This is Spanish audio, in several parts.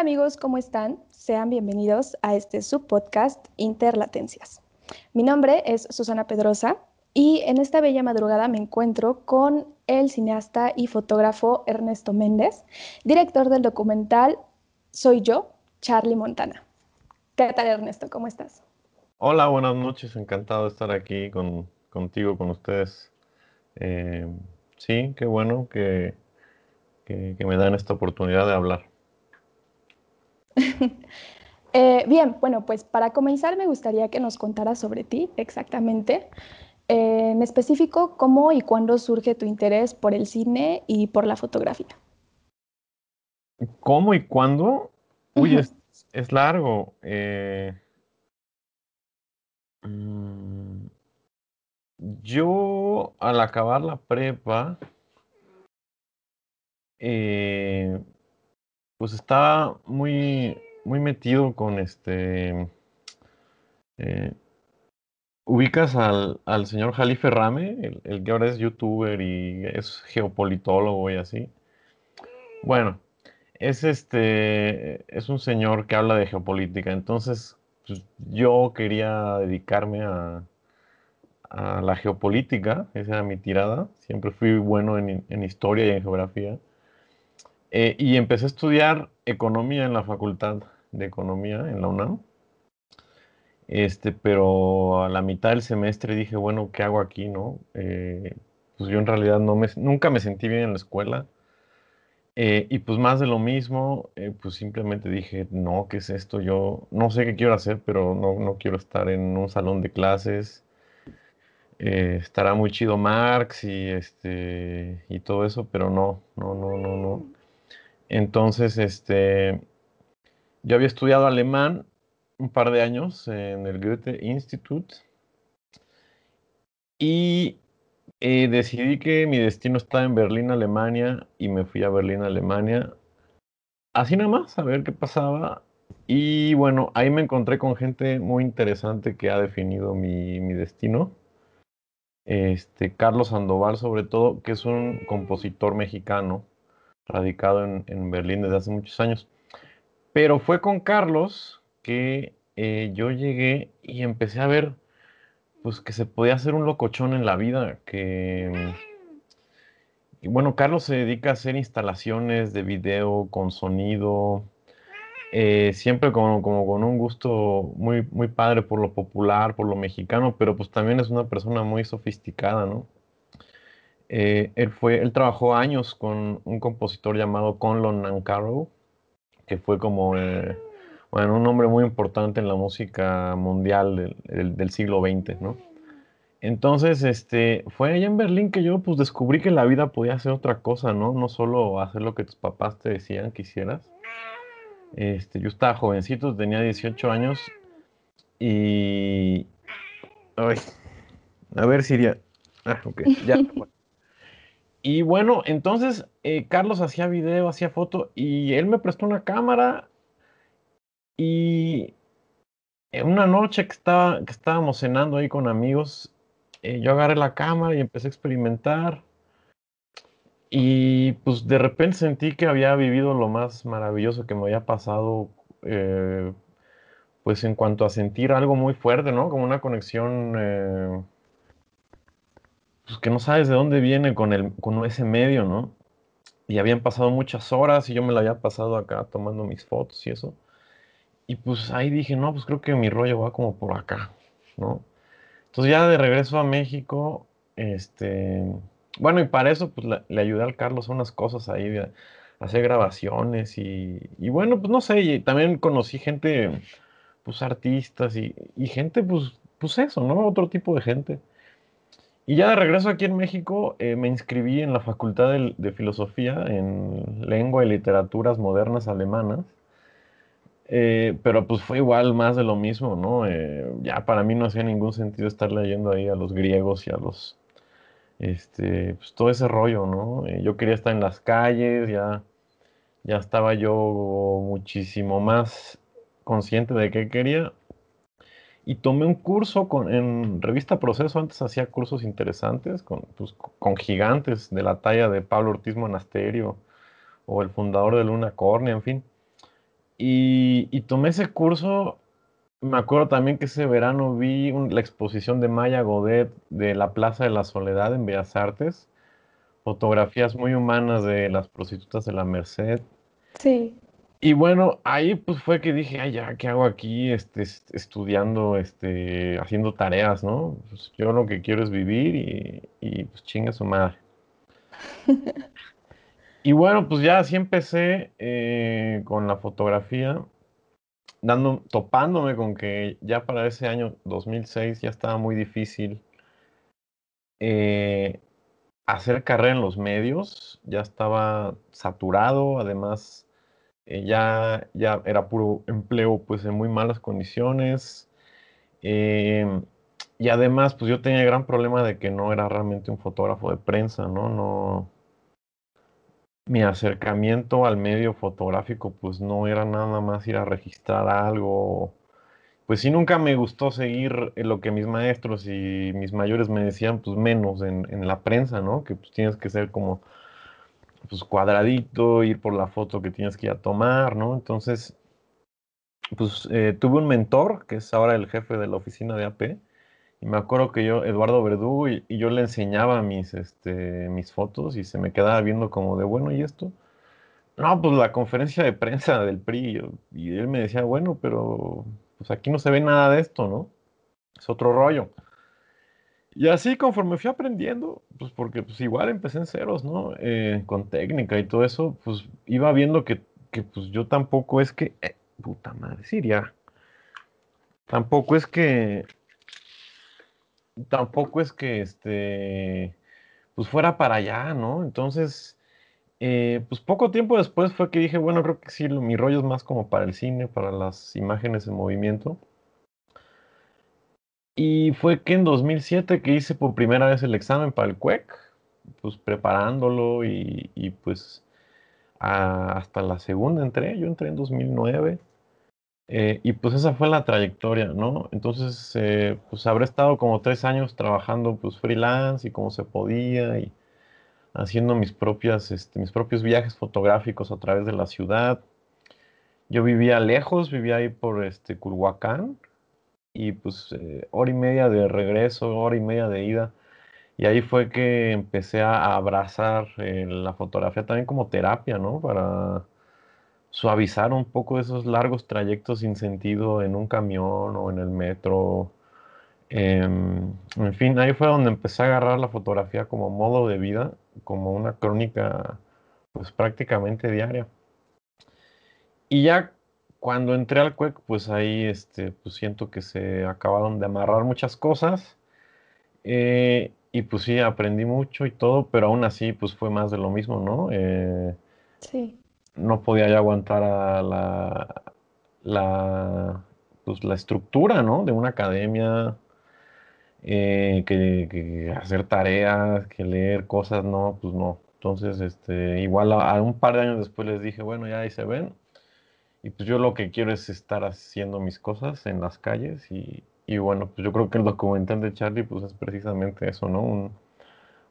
Amigos, ¿cómo están? Sean bienvenidos a este subpodcast Interlatencias. Mi nombre es Susana Pedrosa y en esta bella madrugada me encuentro con el cineasta y fotógrafo Ernesto Méndez, director del documental Soy yo, Charlie Montana. ¿Qué tal Ernesto? ¿Cómo estás? Hola, buenas noches. Encantado de estar aquí contigo, con ustedes. Eh, sí, qué bueno que, que me dan esta oportunidad de hablar. Eh, bien, bueno, pues para comenzar me gustaría que nos contaras sobre ti exactamente. Eh, en específico, cómo y cuándo surge tu interés por el cine y por la fotografía. ¿Cómo y cuándo? Uy, es, largo. Eh, mm, yo, al acabar la prepa, pues estaba muy, muy metido con este. Eh, ubicas al, señor Jalife Rame, el, que ahora es youtuber y es geopolitólogo y así. Bueno, es este. Es un señor que habla de geopolítica. Entonces, pues, yo quería dedicarme a, a la geopolítica. Esa era mi tirada. Siempre fui bueno en, en historia y en geografía. Eh, y empecé a estudiar economía en la Facultad de Economía en la UNAM. Este, pero a la mitad del semestre dije, bueno, ¿qué hago aquí, no? Eh, pues yo en realidad no me, nunca me sentí bien en la escuela. Eh, y pues más de lo mismo, pues simplemente dije, no, ¿qué es esto? Yo no sé qué quiero hacer, pero no, no quiero estar en un salón de clases. estará muy chido Marx y, este, y todo eso, pero no, no, no, no, no. Entonces, este, yo había estudiado alemán un par de años en el Goethe Institut y eh, decidí que mi destino estaba en Berlín, Alemania, y me fui a Berlín, Alemania, así nada más, a ver qué pasaba. Y bueno, ahí me encontré con gente muy interesante que ha definido mi, mi destino. Este, Carlos Sandoval, sobre todo, que es un compositor mexicano radicado en, Berlín desde hace muchos años. Pero fue con Carlos que eh, yo llegué y empecé a ver pues que se podía hacer un locochón en la vida, que... Y bueno, Carlos se dedica a hacer instalaciones de video con sonido, eh, siempre como, como, con un gusto muy, muy padre por lo popular, por lo mexicano, pero pues también es una persona muy sofisticada, ¿no? Eh, él, fue, él trabajó años con un compositor llamado Conlon Nancarrow, que fue como eh, bueno, un hombre muy importante en la música mundial del, siglo XX, ¿no? Entonces, este, fue allá en Berlín que yo pues descubrí que la vida podía ser otra cosa, ¿no? No solo hacer lo que tus papás te decían que hicieras. Este, yo estaba jovencito, tenía 18 años y... Ay, a ver, Siria. Ah, ok, ya. Y bueno, entonces eh, Carlos hacía video, hacía foto y él me prestó una cámara y una noche que, estaba, que estábamos cenando ahí con amigos, eh, yo agarré la cámara y empecé a experimentar y pues de repente sentí que había vivido lo más maravilloso que me había pasado, eh, pues en cuanto a sentir algo muy fuerte, ¿no? Como una conexión pues, que no sabes de dónde viene con, el, con ese medio, ¿no? Y habían pasado muchas horas y yo me la había pasado acá tomando mis fotos y eso. Y pues ahí dije, no, pues creo que mi rollo va como por acá, ¿no? Entonces ya de regreso a México, este, bueno, y para eso pues le, ayudé al Carlos a unas cosas ahí, de hacer grabaciones y, y, bueno, pues no sé, también conocí gente, pues artistas y, y gente, pues, pues eso, ¿no? Otro tipo de gente. Y ya de regreso aquí en México, eh, me inscribí en la Facultad de, Filosofía en Lengua y Literaturas Modernas Alemanas. Eh, pero pues fue igual más de lo mismo, ¿no? Eh, ya para mí no hacía ningún sentido estar leyendo ahí a los griegos y a los, este, pues todo ese rollo, ¿no? yo quería estar en las calles, ya, ya estaba yo muchísimo más consciente de qué quería y tomé un curso con, en Revista Proceso, antes hacía cursos interesantes con, pues, con gigantes de la talla de Pablo Ortiz Monasterio o el fundador de Luna Cornea, en fin. Y, tomé ese curso. Me acuerdo también que ese verano vi la exposición de Maya Godet de la Plaza de la Soledad en Bellas Artes. Fotografías muy humanas de las prostitutas de la Merced. Sí. Y bueno, ahí pues fue que dije, ay, ya, ¿qué hago aquí este, estudiando, este, haciendo tareas, ¿no? Pues yo lo que quiero es vivir y, y pues chinga su madre. y bueno, pues ya así empecé eh, con la fotografía, dando, topándome con que ya para ese año 2006 ya estaba muy difícil eh, hacer carrera en los medios, ya estaba saturado, además eh, ya, ya era puro empleo pues en muy malas condiciones. Em, y además, pues yo tenía el gran problema de que no era realmente un fotógrafo de prensa, ¿no? No. Mi acercamiento al medio fotográfico, pues no era nada más ir a registrar algo. Pues sí, nunca me gustó seguir lo que mis maestros y mis mayores me decían, pues menos en, en la prensa, ¿no? Que pues tienes que ser como pues cuadradito, ir por la foto que tienes que ir a tomar, ¿no? Entonces, pues eh, tuve un mentor, que es ahora el jefe de la oficina de AP, y me acuerdo que yo, Eduardo Verdugo, y, yo le enseñaba mis, este, mis fotos y se me quedaba viendo como de, bueno, ¿y esto? No, pues la conferencia de prensa del PRI, y él me decía, bueno, pero pues aquí no se ve nada de esto, ¿no? Es otro rollo. Y así conforme fui aprendiendo, pues porque pues igual empecé en ceros, ¿no? Eh, con técnica y todo eso, pues iba viendo que, que pues yo tampoco es que, eh, puta madre, Siria, tampoco es que, tampoco es que, este, pues fuera para allá, ¿no? Entonces, eh, pues poco tiempo después fue que dije, bueno, creo que sí, mi rollo es más como para el cine, para las imágenes en movimiento. Y fue que en 2007 que hice por primera vez el examen para el CUEC, pues preparándolo y, pues hasta la segunda entré, yo entré en 2009. Eh, y pues esa fue la trayectoria, ¿no? Entonces, eh, pues habré estado como tres años trabajando pues freelance y como se podía y haciendo mis propias, este, mis propios viajes fotográficos a través de la ciudad. Yo vivía lejos, vivía ahí por este Culhuacán, y pues eh, hora y media de regreso, hora y media de ida. Y ahí fue que empecé a abrazar eh, la fotografía también como terapia, ¿no? Para suavizar un poco esos largos trayectos sin sentido en un camión o en el metro. Em, en fin, ahí fue donde empecé a agarrar la fotografía como modo de vida, como una crónica pues prácticamente diaria. Y ya cuando entré al CUEC, pues ahí este, pues siento que se acabaron de amarrar muchas cosas. Eh, y pues sí, aprendí mucho y todo, pero aún así, pues fue más de lo mismo, ¿no? Eh, sí. No podía ya aguantar a la, la, pues, la estructura, ¿no? De una academia, eh, que, hacer tareas, que leer cosas, no, pues no. Entonces, este, igual a, un par de años después les dije, bueno, ya ahí se ven, y pues yo lo que quiero es estar haciendo mis cosas en las calles y, bueno, pues yo creo que el documental de Charlie pues es precisamente eso, ¿no?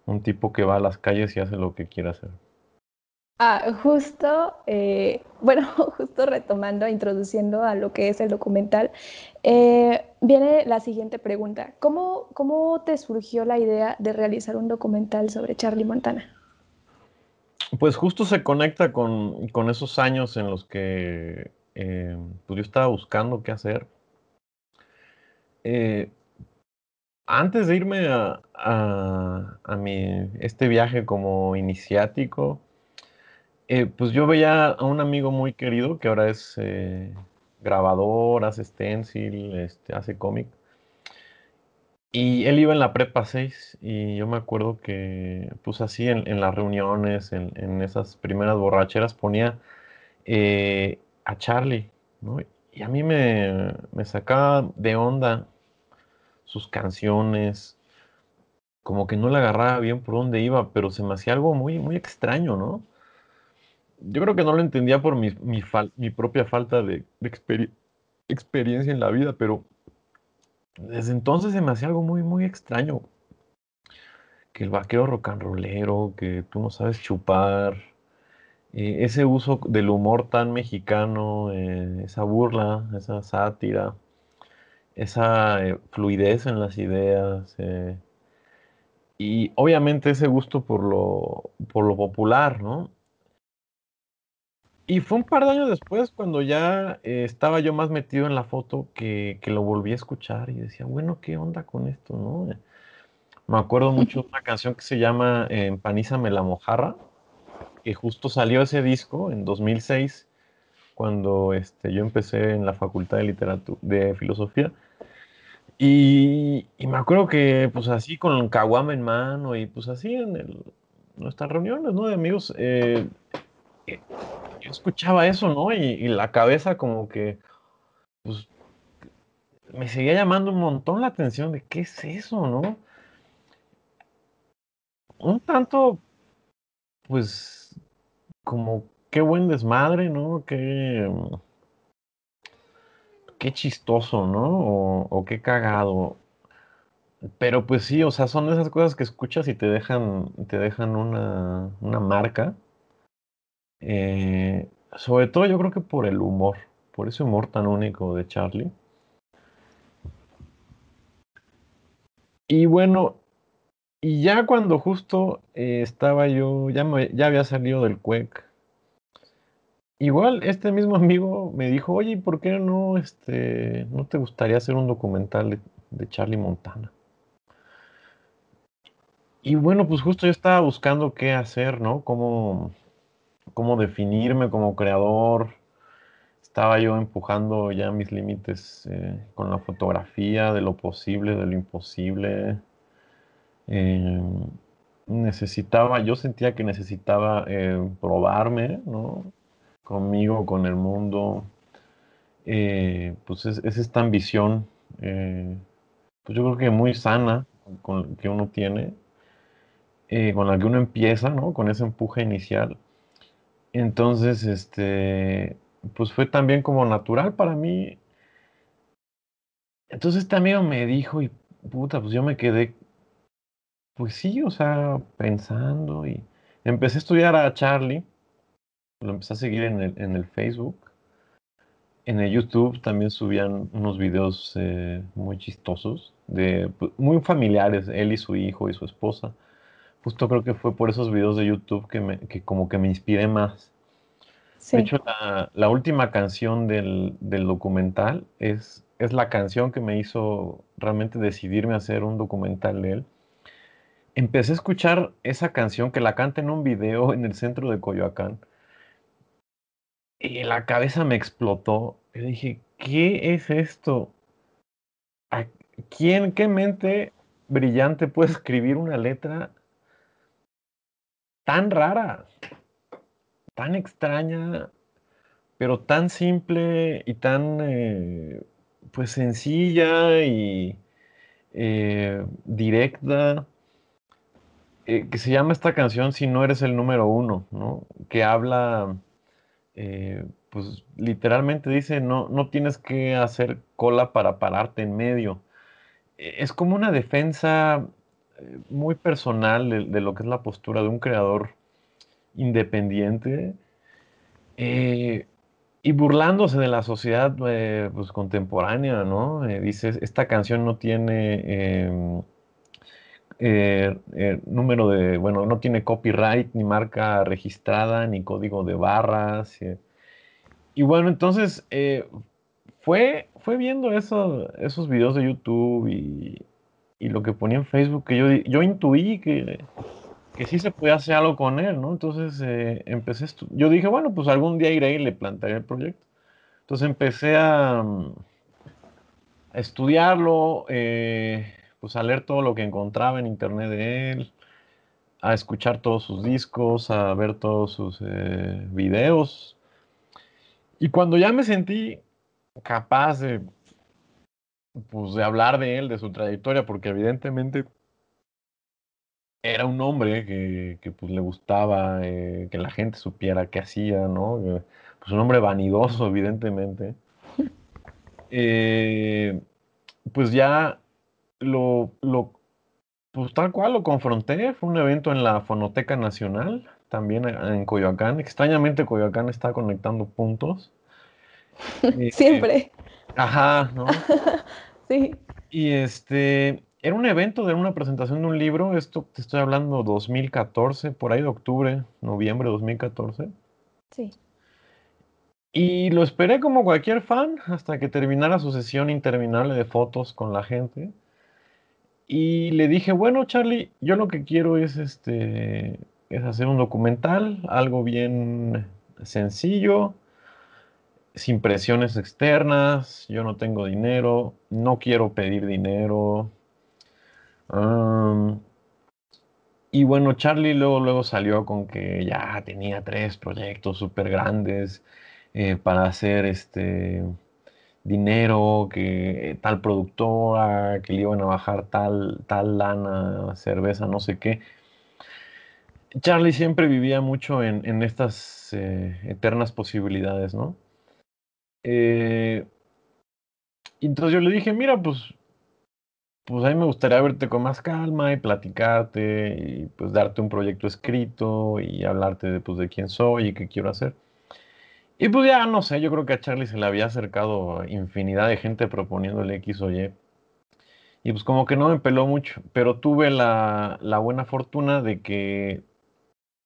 Un, tipo que va a las calles y hace lo que quiere hacer. Ah, justo, eh, bueno, justo retomando, introduciendo a lo que es el documental, eh, viene la siguiente pregunta. ¿Cómo, ¿Cómo te surgió la idea de realizar un documental sobre Charlie Montana? Pues justo se conecta con, esos años en los que eh, pues yo estaba buscando qué hacer. Eh, antes de irme a, a, mi, este viaje como iniciático, eh, pues yo veía a un amigo muy querido que ahora es grabador, hace stencil, este, hace cómic. Y él iba en la prepa 6 y yo me acuerdo que, pues así en, las reuniones, en, esas primeras borracheras, ponía eh, a Charlie, ¿no? Y a mí me, sacaba de onda sus canciones, como que no le agarraba bien por dónde iba, pero se me hacía algo muy, muy extraño, ¿no? Yo creo que no lo entendía por mi, mi, propia falta de, experiencia en la vida, pero desde entonces se me hacía algo muy, muy extraño. Que el vaquero rollero, que tú no sabes chupar, eh, ese uso del humor tan mexicano, eh, esa burla, esa sátira, esa eh, fluidez en las ideas y obviamente ese gusto por lo, por lo popular, ¿no? Y fue un par de años después cuando ya estaba yo más metido en la foto que, que, lo volví a escuchar y decía, bueno, ¿qué onda con esto, no? Me acuerdo mucho de una canción que se llama Empanízame la mojarra, que justo salió ese disco en 2006, cuando este, yo empecé en la Facultad de Literatura, de Filosofía. Y, me acuerdo que, pues así, con caguama en mano y pues así en nuestras reuniones, ¿no? De amigos, eh, eh, yo escuchaba eso, ¿no? Y, la cabeza como que, pues, me seguía llamando un montón la atención de qué es eso, ¿no? Un tanto, pues, como qué buen desmadre, ¿no? Qué, qué chistoso, ¿no? O, qué cagado. Pero pues sí, o sea, son esas cosas que escuchas y te dejan, te dejan una, una marca. Eh, sobre todo yo creo que por el humor, por ese humor tan único de Charlie. Y bueno, y ya cuando justo eh, estaba yo, ya, ya había salido del CUEC, igual este mismo amigo me dijo, oye, ¿por qué no, este, no te gustaría hacer un documental de, Charlie Montana? Y bueno, pues justo yo estaba buscando qué hacer, ¿no? Cómo, cómo definirme como creador. Estaba yo empujando ya mis límites eh, con la fotografía, de lo posible, de lo imposible. Em, necesitaba, yo sentía que necesitaba eh, probarme, ¿no? Conmigo, con el mundo. Eh, pues es, esta ambición, pues yo creo que muy sana que uno tiene, con la que uno empieza, ¿no? Con ese empuje inicial. Entonces, este, pues fue también como natural para mí. Entonces este amigo me dijo, y puta, pues yo me quedé pues sí, o sea, pensando y empecé a estudiar a Charlie, lo empecé a seguir en el, en el Facebook. En el YouTube también subían unos videos eh, muy chistosos, de, pues, muy familiares, él y su hijo y su esposa. Justo creo que fue por esos videos de YouTube que, me, que como que me inspiré más. De hecho, la, la última canción del, del, documental es, es la canción que me hizo realmente decidirme a hacer un documental de él empecé a escuchar esa canción que la canta en un video en el centro de Coyoacán. Y la cabeza me explotó. Y dije, ¿qué es esto? ¿A quién, qué mente brillante puede escribir una letra tan rara, tan extraña, pero tan simple y tan eh, pues sencilla y eh, directa? Eh, que se llama esta canción Si no eres el número uno, ¿no? Que habla, pues literalmente dice, no, no tienes que hacer cola para pararte en medio. E, es como una defensa muy personal de, lo que es la postura de un creador independiente y burlándose de la sociedad pues, contemporánea, ¿no? dice, esta canción no tiene eh, eh, número de, bueno, no tiene copyright, ni marca registrada, ni código de barras. Eh. Y bueno, entonces fue, fue viendo eso, esos videos de YouTube y, lo que ponía en Facebook que yo, yo intuí que, que sí se podía hacer algo con él, ¿no? Entonces empecé, yo dije, bueno, pues algún día iré y le plantearé el proyecto. Entonces empecé a, a estudiarlo, pues a leer todo lo que encontraba en internet de él, a escuchar todos sus discos, a ver todos sus eh, videos. Y cuando ya me sentí capaz de, pues, de hablar de él, de su trayectoria, porque evidentemente era un hombre que, pues, le gustaba eh, que la gente supiera qué hacía, ¿no? Pues un hombre vanidoso, evidentemente. Eh, pues ya lo, lo, pues tal cual lo confronté, fue un evento en la Fonoteca Nacional, también en Coyoacán. Extrañamente Coyoacán está conectando puntos. Siempre. Ajá, ¿no? sí. Y este, era un evento de una presentación de un libro, esto te estoy hablando 2014, por ahí de octubre, noviembre de 2014. Sí. Y lo esperé como cualquier fan hasta que terminara su sesión interminable de fotos con la gente. Y le dije, bueno, Charlie, yo lo que quiero es este es hacer un documental, algo bien sencillo, sin presiones externas, yo no tengo dinero, no quiero pedir dinero, y bueno, Charlie luego, luego salió con que ya tenía tres proyectos súper grandes eh, para hacer este dinero, que tal productora, que le iban a bajar tal, tal lana, cerveza, no sé qué. Charlie siempre vivía mucho en, estas eh, eternas posibilidades, ¿no? Eh, entonces yo le dije, mira, pues pues a mí me gustaría verte con más calma y platicarte y pues darte un proyecto escrito y hablarte de, pues, de quién soy y qué quiero hacer. Y pues ya no sé, yo creo que a Charlie se le había acercado infinidad de gente proponiéndole X o Y. Y pues como que no me peló mucho, pero tuve la, buena fortuna de que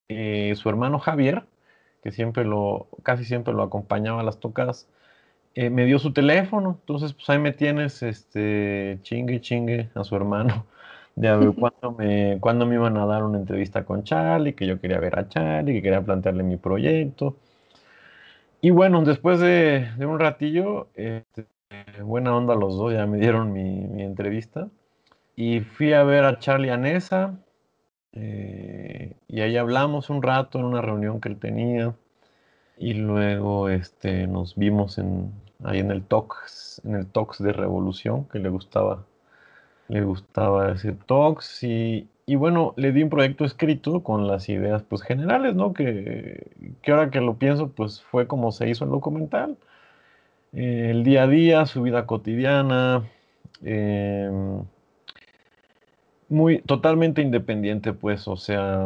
eh, su hermano Javier, que siempre lo, casi siempre lo acompañaba a las tocadas, eh, me dio su teléfono, entonces pues ahí me tienes, este, chingue, chingue a su hermano, de a ver cuándo me, cuándo me iban a dar una entrevista con Charlie, que yo quería ver a Charlie, que quería plantearle mi proyecto. Y bueno, después de, un ratillo, este, buena onda los dos, ya me dieron mi, entrevista. Y fui a ver a Charlie Anesa, eh, y ahí hablamos un rato en una reunión que él tenía. Y luego este, nos vimos en, ahí en el Tox, en el Tox de Revolución, que le gustaba, le gustaba decir Tox, y, y, bueno, le di un proyecto escrito con las ideas pues generales, ¿no? Que, que ahora que lo pienso, pues fue como se hizo el documental. Eh, el día a día, su vida cotidiana, em, muy totalmente independiente, pues, o sea,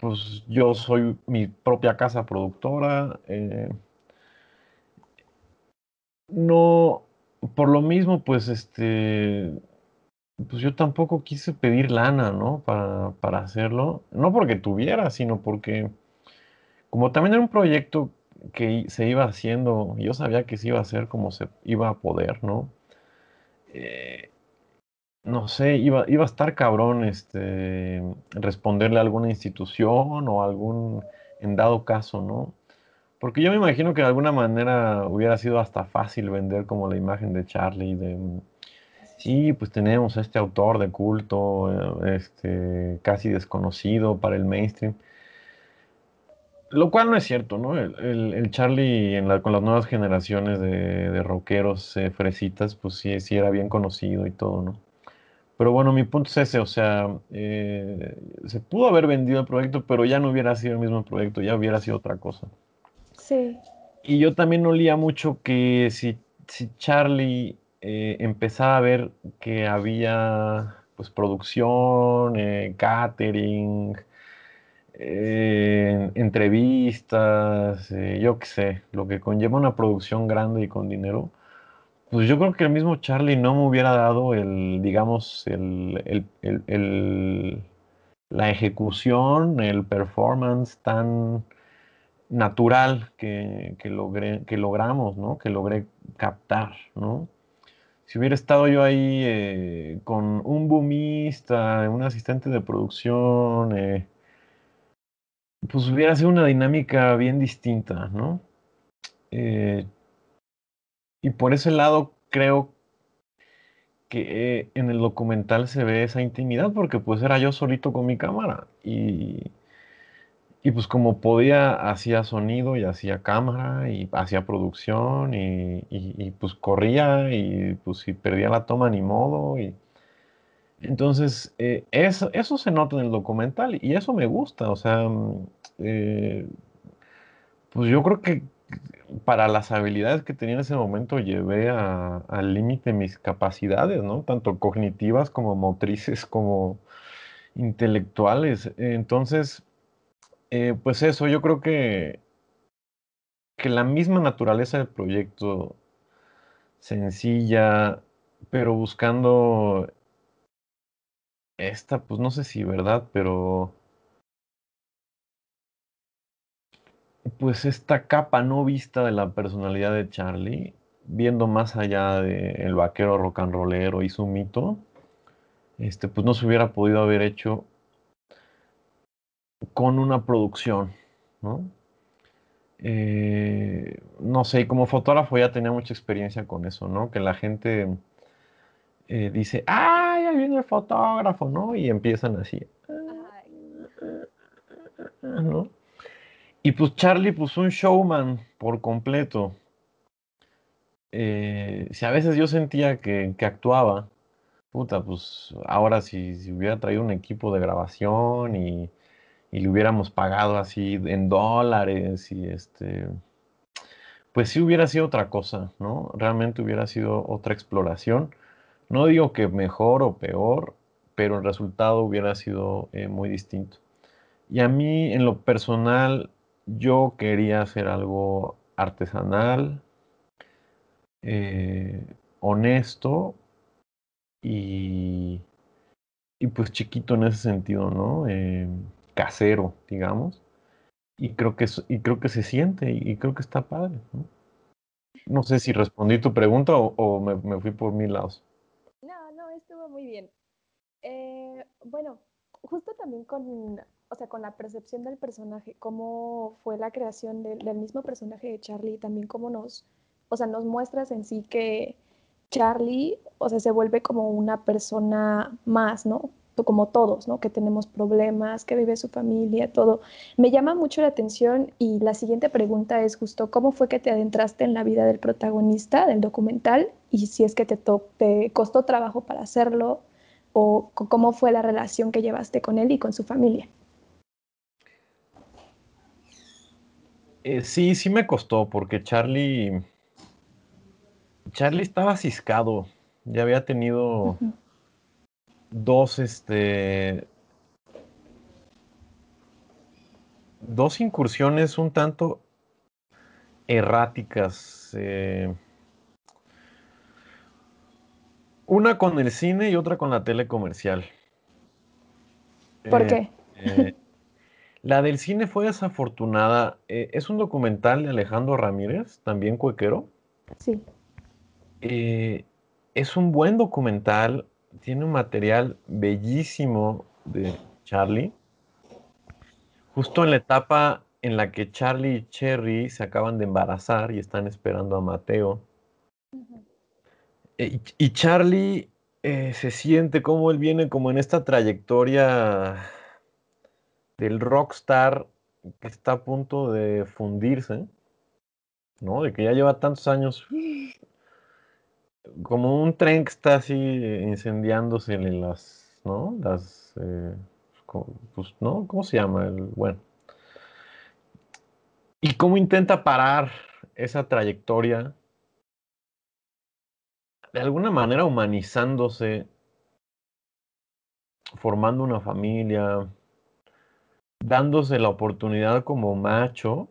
pues yo soy mi propia casa productora. Eh, no, por lo mismo, pues este, pues yo tampoco quise pedir lana, ¿no? Para, para hacerlo. No porque tuviera, sino porque como también era un proyecto que se iba haciendo, yo sabía que se iba a hacer como se iba a poder, ¿no? Eh, no sé, iba, iba a estar cabrón este, responderle a alguna institución o algún, en dado caso, ¿no? Porque yo me imagino que de alguna manera hubiera sido hasta fácil vender como la imagen de Charlie, de, sí, pues tenemos a este autor de culto, eh, este, casi desconocido para el mainstream. Lo cual no es cierto, ¿no? El, Charlie con las nuevas generaciones de, rockeros eh, fresitas, pues sí, sí era bien conocido y todo, ¿no? Pero bueno, mi punto es ese, o sea, eh, se pudo haber vendido el proyecto, pero ya no hubiera sido el mismo proyecto, ya hubiera sido otra cosa. Y yo también olía mucho que si, si Charlie eh, empezaba a ver que había pues producción, eh, catering, entrevistas, yo qué sé, lo que conlleva una producción grande y con dinero, pues yo creo que el mismo Charlie no me hubiera dado el, digamos, el, la ejecución, el performance tan natural que, logré, que logramos, ¿no? Que logré captar, ¿no? Si hubiera estado yo ahí eh, con un boomista, un asistente de producción, eh, pues hubiera sido una dinámica bien distinta, ¿no? Eh, y por ese lado creo que en el documental se ve esa intimidad porque pues era yo solito con mi cámara y, y pues como podía hacía sonido y hacía cámara y hacía producción y, pues corría y pues si perdía la toma ni modo y entonces eh, eso, eso se nota en el documental y eso me gusta, o sea, mm, eh, pues yo creo que para las habilidades que tenía en ese momento llevé al límite mis capacidades, ¿no? Tanto cognitivas como motrices como intelectuales. Entonces, Eh, pues eso, yo creo que, que la misma naturaleza del proyecto, sencilla, pero buscando esta, pues no sé si verdad, pero pues esta capa no vista de la personalidad de Charlie, viendo más allá del vaquero rock and rollero y su mito, este, pues no se hubiera podido haber hecho con una producción, ¿no? Eh, no sé, como fotógrafo ya tenía mucha experiencia con eso, ¿no? Que la gente eh, dice, ¡ay, ahí viene el fotógrafo! ¿no? Y empiezan así, ¿no? Y pues Charlie, pues un showman por completo. Eh, si a veces yo sentía que, actuaba, puta, pues ahora si, si, hubiera traído un equipo de grabación y, y, le hubiéramos pagado así en dólares y este, pues sí hubiera sido otra cosa, ¿no? Realmente hubiera sido otra exploración. No digo que mejor o peor, pero el resultado hubiera sido eh, muy distinto. Y a mí, en lo personal, yo quería hacer algo artesanal, eh, honesto y, y, pues chiquito en ese sentido, ¿no? Eh, casero, digamos. Y creo que, y creo que se siente y, creo que está padre. ¿no? sé si respondí tu pregunta o, me, fui por mil lados. No, no, estuvo muy bien. Eh, bueno, justo también con o sea, con la percepción del personaje, cómo fue la creación del mismo personaje de Charlie, también cómo nos, o sea, nos muestras en sí que Charlie, o sea, se vuelve como una persona más, ¿no? Como todos, ¿no? Que tenemos problemas, que vive su familia, todo. Me llama mucho la atención y la siguiente pregunta es justo, ¿cómo fue que te adentraste en la vida del protagonista del documental? Y si es que te, te costó trabajo para hacerlo, o cómo fue la relación que llevaste con él y con su familia. Eh, sí, sí me costó, porque Charlie. Charlie estaba ciscado. Ya había tenido dos, este. Dos incursiones un tanto erráticas. Eh, una con el cine y otra con la tele comercial. ¿Por qué? Eh, la del cine fue desafortunada. Eh, es un documental de Alejandro Ramírez, también cuequero. Sí. Eh, es un buen documental, tiene un material bellísimo de Charlie. Justo en la etapa en la que Charlie y Cherry se acaban de embarazar y están esperando a Mateo. Eh, y, Charlie se siente como él viene como en esta trayectoria del rockstar que está a punto de fundirse, ¿no? De que ya lleva tantos años como un tren que está así incendiándose en las, ¿no? Las, eh, pues, ¿no? ¿Cómo se llama? El, bueno. ¿Y cómo intenta parar esa trayectoria? De alguna manera humanizándose, formando una familia, dándose la oportunidad como macho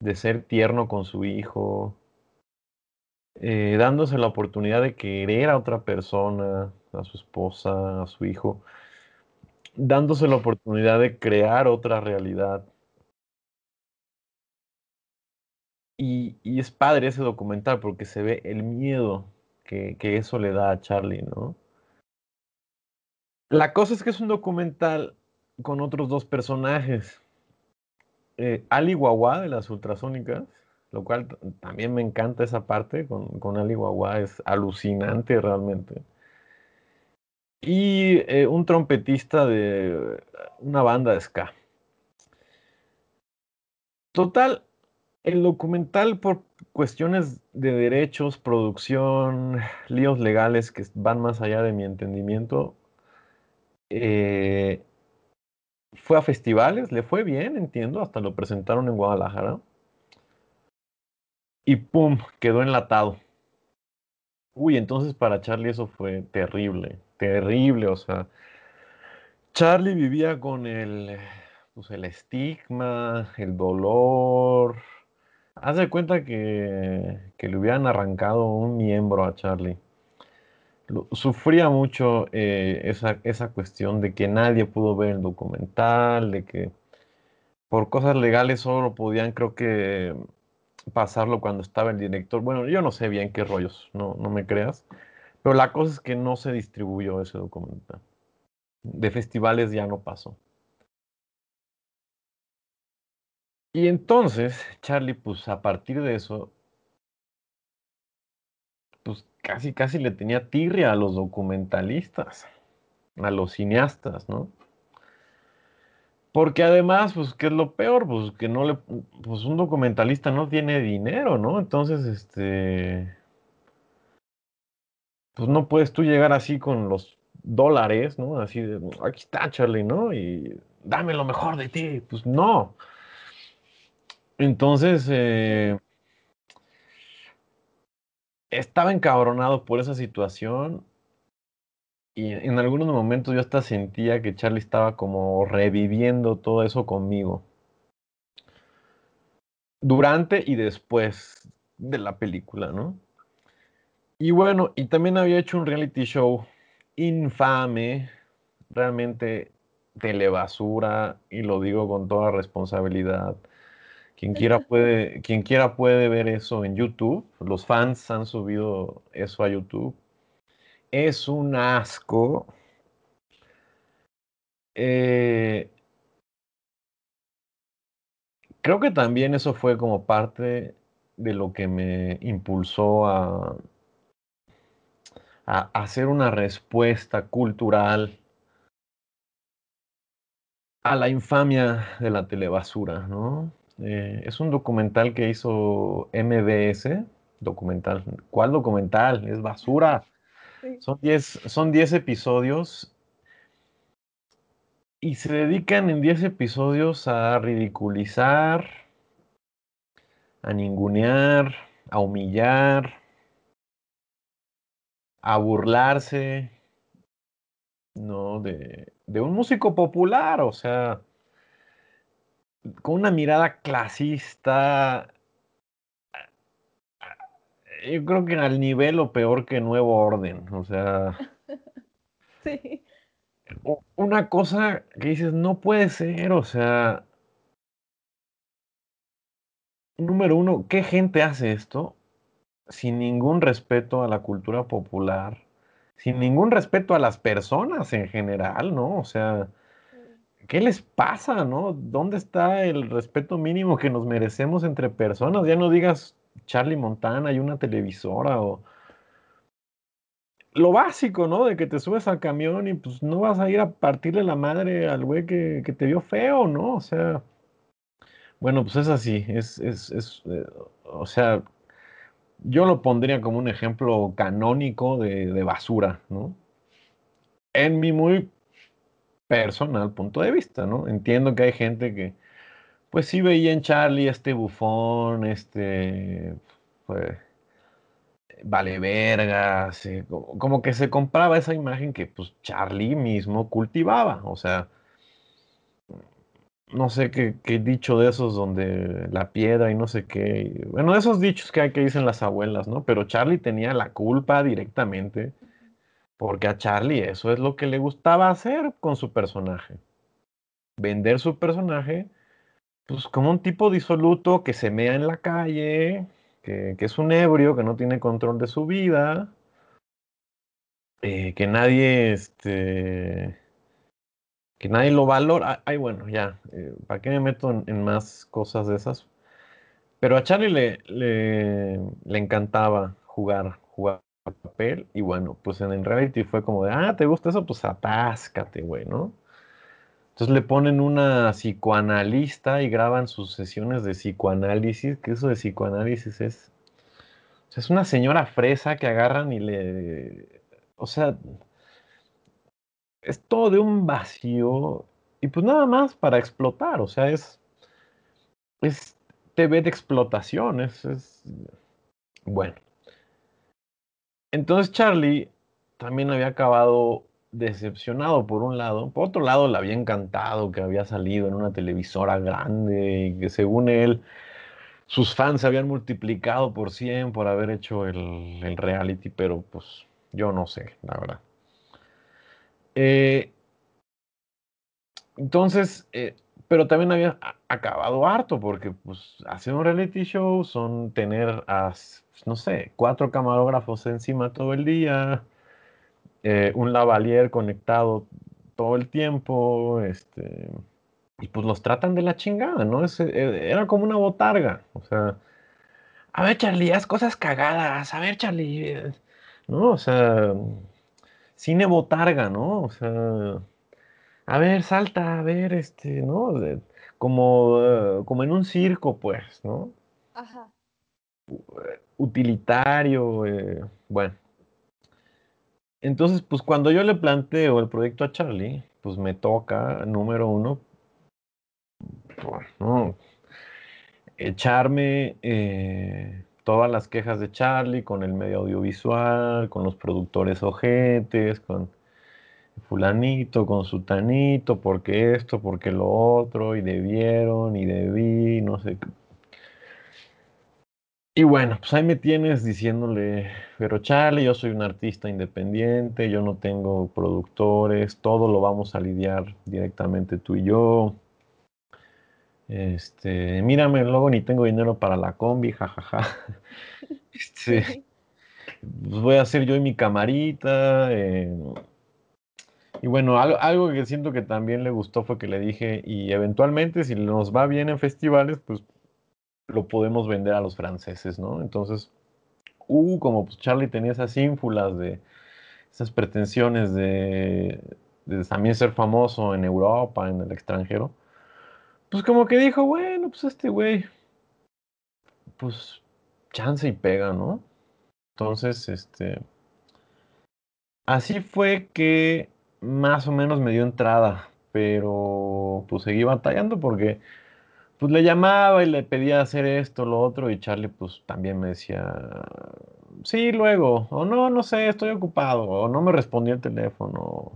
de ser tierno con su hijo, eh, dándose la oportunidad de querer a otra persona, a su esposa, a su hijo, dándose la oportunidad de crear otra realidad. Y, es padre ese documental porque se ve el miedo que, que eso le da a Charlie, ¿no? La cosa es que es un documental con otros dos personajes. Eh, Ali Guagua de las ultrasónicas, lo cual también me encanta esa parte con, con Ali Guagua, es alucinante realmente. Y eh, un trompetista de una banda de ska. Total, el documental por cuestiones de derechos, producción, líos legales que van más allá de mi entendimiento, eh, fue a festivales, le fue bien, entiendo, hasta lo presentaron en Guadalajara. Y pum, quedó enlatado. Uy, entonces para Charlie eso fue terrible, terrible, o sea, Charlie vivía con el pues el estigma, el dolor. Haz de cuenta que, que le hubieran arrancado un miembro a Charlie. sufría mucho eh, esa, esa cuestión de que nadie pudo ver el documental, de que por cosas legales solo podían, creo que, pasarlo cuando estaba el director. Bueno, yo no sé bien qué rollos, no, no me creas. Pero la cosa es que no se distribuyó ese documental. De festivales ya no pasó. Y entonces, Charlie, pues a partir de eso, pues casi, casi le tenía tirria a los documentalistas, a los cineastas, ¿no? Porque además, pues, ¿qué es lo peor? Pues que no le, pues un documentalista no tiene dinero, ¿no? Entonces, este, pues no puedes tú llegar así con los dólares, ¿no? Así de, aquí está Charlie, ¿no? Y dame lo mejor de ti. Pues no. Entonces, eh, estaba encabronado por esa situación y en algunos momentos yo hasta sentía que Charlie estaba como reviviendo todo eso conmigo. Durante y después de la película, ¿no? Y bueno, y también había hecho un reality show infame, realmente telebasura, y lo digo con toda responsabilidad. Quien quiera puede, quien quiera puede ver eso en YouTube. Los fans han subido eso a YouTube es un asco. Eh, creo que también eso fue como parte de lo que me impulsó a, a hacer una respuesta cultural a la infamia de la telebasura, ¿no? Eh, es un documental que hizo MBS, documental. ¿Cuál documental? Es basura. Son 10 son diez episodios y se dedican en 10 episodios a ridiculizar, a ningunear, a humillar, a burlarse, ¿no? De, de un músico popular, o sea, con una mirada clasista, yo creo que al nivel o peor que Nuevo Orden, o sea. sí. Una cosa que dices, no puede ser, o sea. Número uno, ¿qué gente hace esto? Sin ningún respeto a la cultura popular, sin ningún respeto a las personas en general, ¿no? O sea, ¿qué les pasa, no? ¿Dónde está el respeto mínimo que nos merecemos entre personas? Ya no digas Charlie Montana y una televisora o lo básico, ¿no? De que te subes al camión y pues no vas a ir a partirle la madre al güey que, te vio feo, ¿no? O sea, bueno, pues es así, es, es, es eh, o sea, yo lo pondría como un ejemplo canónico de, de basura, ¿no? En mi muy personal punto de vista, ¿no? Entiendo que hay gente que, pues sí veía en Charlie este bufón, este, vale verga, como que se compraba esa imagen que pues Charlie mismo cultivaba, o sea, no sé qué, dicho de esos donde la piedra y no sé qué, bueno, esos dichos que hay que dicen las abuelas, ¿no? Pero Charlie tenía la culpa directamente, porque a Charlie eso es lo que le gustaba hacer con su personaje, vender su personaje pues como un tipo disoluto que se mea en la calle, que, es un ebrio, que no tiene control de su vida, eh, que nadie, este, que nadie lo valora. Ay, bueno, ya, eh, ¿para qué me meto en, más cosas de esas? Pero a Charlie le, le, le encantaba jugar, jugar papel, y bueno, pues en reality fue como de, ah, ¿te gusta eso? Pues atáscate, güey, ¿no? Entonces le ponen una psicoanalista y graban sus sesiones de psicoanálisis, que eso de psicoanálisis es, es una señora fresa que agarran y le, o sea, es todo de un vacío y pues nada más para explotar, o sea, es, es TV de explotación, es, es bueno. Entonces Charlie también había acabado decepcionado por un lado, por otro lado le había encantado que había salido en una televisora grande y que según él sus fans se habían multiplicado por 100 por haber hecho el, reality, pero pues yo no sé, la verdad. Eh, entonces, eh, pero también había acabado harto porque pues hacer un reality show son tener a, no sé, cuatro camarógrafos encima todo el día, eh, un lavalier conectado todo el tiempo, este, y pues los tratan de la chingada, ¿no? Eh, era como una botarga, o sea, a ver Charlie, haz cosas cagadas, a ver Charlie, eh", ¿no? O sea, cine botarga, ¿no? O sea, a ver, salta, a ver, este, ¿no? como, como en un circo, pues, ¿no? Ajá. Utilitario, bueno. Entonces, pues cuando yo le planteo el proyecto a Charlie, pues me toca, número uno, echarme eh, todas las quejas de Charlie con el medio audiovisual, con los productores ojetes, con fulanito, con sutanito, porque esto, porque lo otro, y debieron, y debí, no sé qué y bueno, pues ahí me tienes diciéndole, pero Charlie, yo soy un artista independiente, yo no tengo productores, todo lo vamos a lidiar directamente tú y yo. Este, mírame, luego ni tengo dinero para la combi, jajaja. Este, pues voy a hacer yo mi camarita. Eh, y bueno, algo, algo que siento que también le gustó fue que le dije, y eventualmente si nos va bien en festivales, pues lo podemos vender a los franceses, ¿no? Entonces, uh, como pues Charlie tenía esas ínfulas de esas pretensiones de, también ser famoso en Europa, en el extranjero, pues como que dijo, bueno, pues este güey, pues chance y pega, ¿no? Entonces, este, así fue que más o menos me dio entrada, pero pues seguí batallando porque pues le llamaba y le pedía hacer esto, lo otro, y Charlie pues también me decía, sí, luego, o no, no sé, estoy ocupado, o no me respondía el teléfono,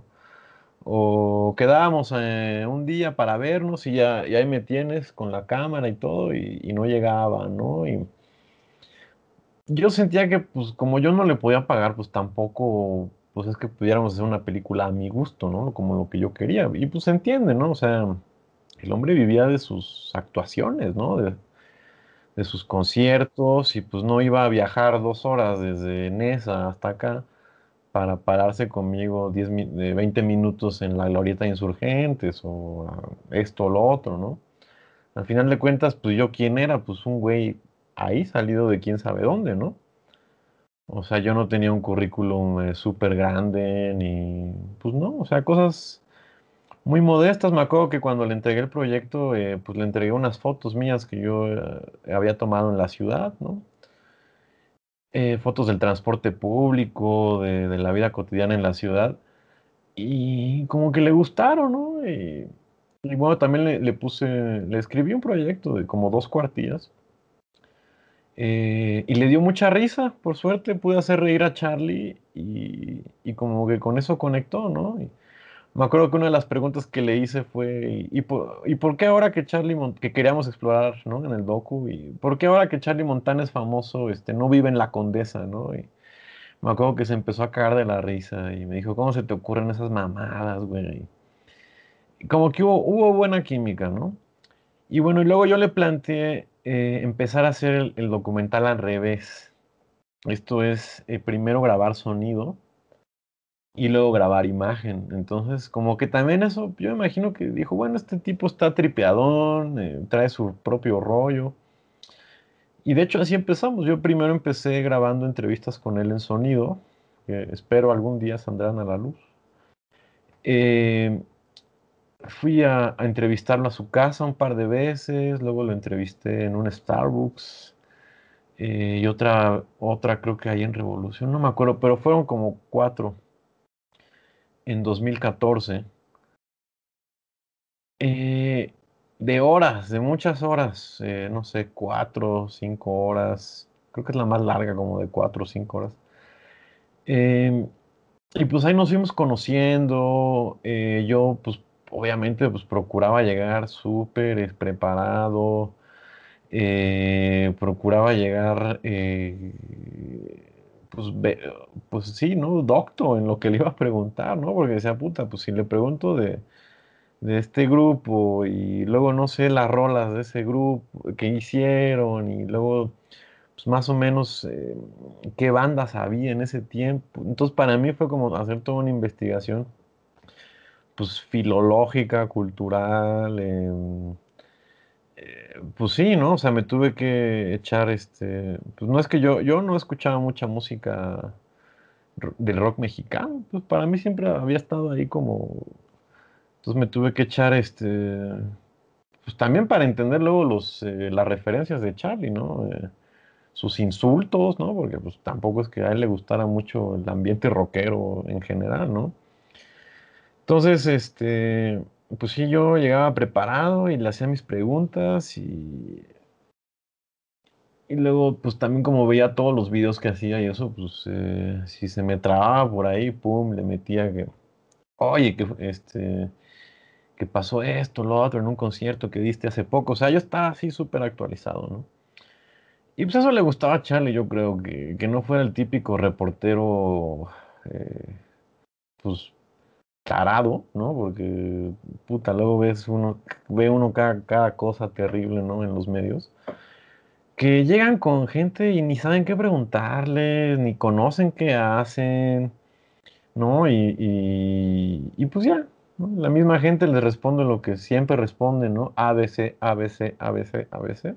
o quedábamos eh, un día para vernos y ya y ahí me tienes con la cámara y todo, y, no llegaba, ¿no? Y yo sentía que pues como yo no le podía pagar, pues tampoco, pues es que pudiéramos hacer una película a mi gusto, ¿no? Como lo que yo quería, y pues se entiende, ¿no? O sea el hombre vivía de sus actuaciones, ¿no? De, sus conciertos y pues no iba a viajar dos horas desde Nesa hasta acá para pararse conmigo 10, 20 minutos en la glorieta insurgentes o esto o lo otro, ¿no? Al final de cuentas, pues yo quién era, pues un güey ahí salido de quién sabe dónde, ¿no? O sea, yo no tenía un currículum eh, súper grande, ni, pues no, o sea, cosas muy modestas. Me acuerdo que cuando le entregué el proyecto, eh, pues le entregué unas fotos mías que yo eh, había tomado en la ciudad, ¿no? Eh, fotos del transporte público, de, la vida cotidiana en la ciudad. Y como que le gustaron, ¿no? Y, bueno, también le, puse, le escribí un proyecto de como dos cuartillas. y le dio mucha risa, por suerte pude hacer reír a Charlie y, y como que con eso conectó, ¿no? Me acuerdo que una de las preguntas que le hice fue, ¿y por, qué ahora que Charlie que queríamos explorar, ¿no? En el docu, y por qué ahora que Charlie Montana es famoso, este, no vive en la Condesa, ¿no? Y me acuerdo que se empezó a caer de la risa y me dijo, ¿cómo se te ocurren esas mamadas, güey? Y como que hubo, hubo buena química, ¿no? Y bueno, y luego yo le planteé eh, empezar a hacer el, documental al revés. Esto es eh, primero grabar sonido y luego grabar imagen. Entonces, como que también eso, yo imagino que dijo, bueno, este tipo está tripeadón, eh, trae su propio rollo. Y de hecho así empezamos. Yo primero empecé grabando entrevistas con él en sonido, que espero algún día saldrán a la luz. Eh, fui a, entrevistarlo a su casa un par de veces, luego lo entrevisté en un Starbucks. Eh, y otra, otra creo que hay en Revolución, no me acuerdo, pero fueron como cuatro en 2014, eh, de horas, de muchas horas, eh, no sé, cuatro, cinco horas, creo que es la más larga, como de cuatro o cinco horas. Em, y pues ahí nos fuimos conociendo. eh, yo, pues, obviamente, pues procuraba llegar súper preparado. eh, procuraba llegar, pues, pues sí, ¿no? Docto en lo que le iba a preguntar, ¿no? Porque decía, puta, pues si le pregunto de, de este grupo y luego no sé las rolas de ese grupo que hicieron y luego pues más o menos eh, qué bandas había en ese tiempo. Entonces para mí fue como hacer toda una investigación pues filológica, cultural, pues sí, ¿no? O sea, me tuve que echar este, pues no es que yo, yo no escuchaba mucha música del rock mexicano, pues para mí siempre había estado ahí como, entonces me tuve que echar este, pues también para entender luego los, eh, las referencias de Charlie, ¿no? Eh, sus insultos, ¿no? Porque pues tampoco es que a él le gustara mucho el ambiente rockero en general, ¿no? Entonces, este, pues sí, yo llegaba preparado y le hacía mis preguntas y, y luego pues también como veía todos los videos que hacía y eso, pues eh, si se me trababa por ahí, pum, le metía que, oye, que este, que pasó esto, lo otro en un concierto que diste hace poco, o sea, yo estaba así súper actualizado, ¿no? Y pues eso le gustaba a Charlie, yo creo, que, que no fuera el típico reportero, eh, pues, tarado, ¿no? Porque, puta, luego ves uno, ve uno cada, cada cosa terrible, ¿no? En los medios. Que llegan con gente y ni saben qué preguntarles, ni conocen qué hacen, ¿no? Y, y, y pues ya, ¿no? La misma gente les responde lo que siempre responde, ¿no? ABC, ABC, ABC, ABC.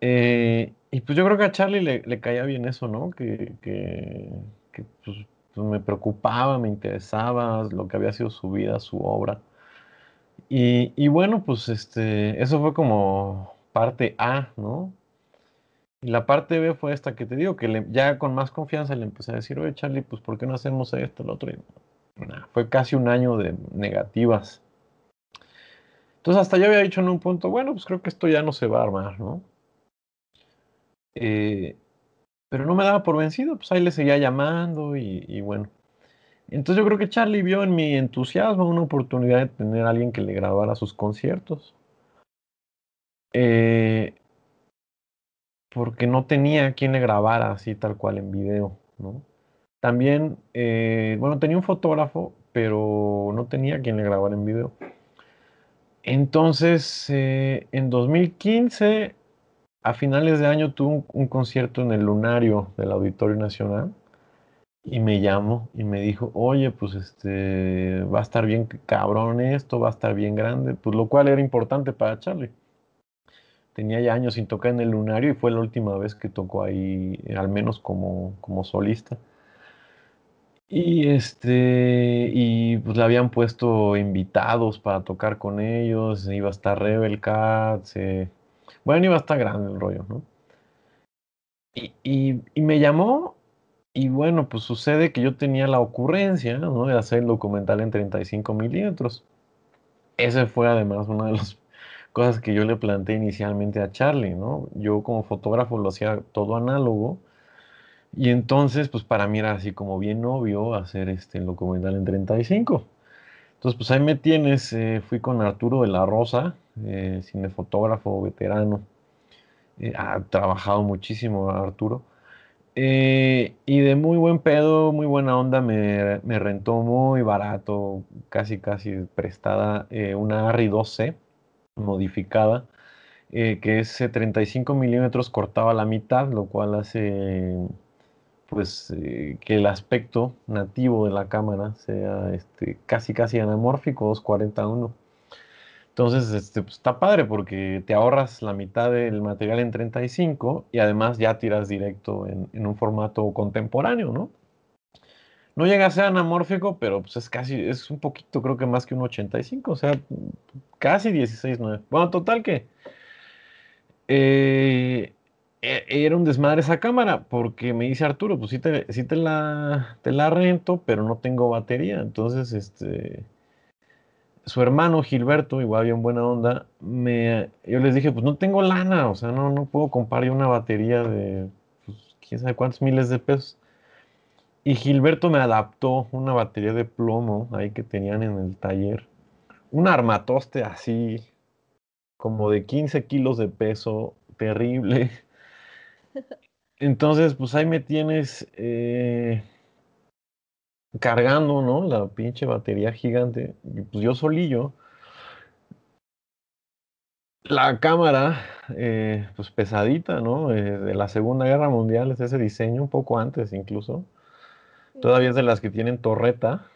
Eh, y pues yo creo que a Charlie le, le caía bien eso, ¿no? Que, que, que, pues, me preocupaba, me interesaba lo que había sido su vida, su obra. Y, bueno, pues este, eso fue como parte A, ¿no? Y la parte B fue esta que te digo, que le- ya con más confianza le empecé a decir, oye Charlie, pues ¿por qué no hacemos esto, lo otro? Fue casi un año de negativas. Entonces hasta yo había dicho en un punto, bueno, pues creo que esto ya no se va a armar, ¿no? Eh, pero no me daba por vencido, pues ahí le seguía llamando y, bueno. Entonces yo creo que Charlie vio en mi entusiasmo una oportunidad de tener a alguien que le grabara sus conciertos. Eh, porque no tenía quien le grabara así tal cual en video, ¿no? También, eh, bueno, tenía un fotógrafo, pero no tenía quien le grabara en video. Entonces, eh, en 2015, a finales de año, tuve un, concierto en el Lunario del Auditorio Nacional y me llamó y me dijo, oye, pues este, va a estar bien cabrón esto, va a estar bien grande, pues lo cual era importante para Charlie. Tenía ya años sin tocar en el Lunario y fue la última vez que tocó ahí, eh, al menos como, como solista. Y este, y pues le habían puesto invitados para tocar con ellos, iba a estar Rebel Cats, eh, bueno, iba a grande el rollo, ¿no? Y, y- me llamó, y bueno, pues sucede que yo tenía la ocurrencia, ¿no? De hacer el documental en 35 milímetros. Ese fue además una de las cosas que yo le planteé inicialmente a Charlie, ¿no? Yo como fotógrafo lo hacía todo análogo. Y entonces, pues para mí era así como bien obvio hacer este documental en 35. Entonces, pues ahí me tienes, eh, fui con Arturo de la Rosa, eh, cinefotógrafo veterano, eh, ha trabajado muchísimo Arturo, eh, y de muy buen pedo, muy buena onda, me, rentó muy barato, casi casi prestada, eh, una Arri 2C modificada, que es eh, 35 milímetros cortaba la mitad, lo cual hace pues que el aspecto nativo de la cámara sea este, casi casi anamórfico, 241. Entonces, este, pues, está padre porque te ahorras la mitad del material en 35 y además ya tiras directo en, en un formato contemporáneo, ¿no? No llega a ser anamórfico, pero pues es casi, es un poquito, creo que más que un 85, o sea, casi 16.9. Bueno, total que eh, e- era un desmadre esa cámara, porque me dice Arturo, pues sí te, sí te la, te la rento, pero no tengo batería. Entonces, este, su hermano Gilberto, igual bien buena onda, me, yo les dije, pues no tengo lana, o sea, no, no puedo comprar yo una batería de, pues, quién sabe cuántos miles de pesos. Y Gilberto me adaptó una batería de plomo ahí que tenían en el taller. Un armatoste así, como de 15 kilos de peso, terrible. Entonces, pues ahí me tienes eh, cargando, ¿no? La pinche batería gigante. Y pues yo solillo. La cámara, eh, pues pesadita, ¿no? Eh, de la Segunda Guerra Mundial es ese diseño, un poco antes incluso. Todavía es de las que tienen torreta.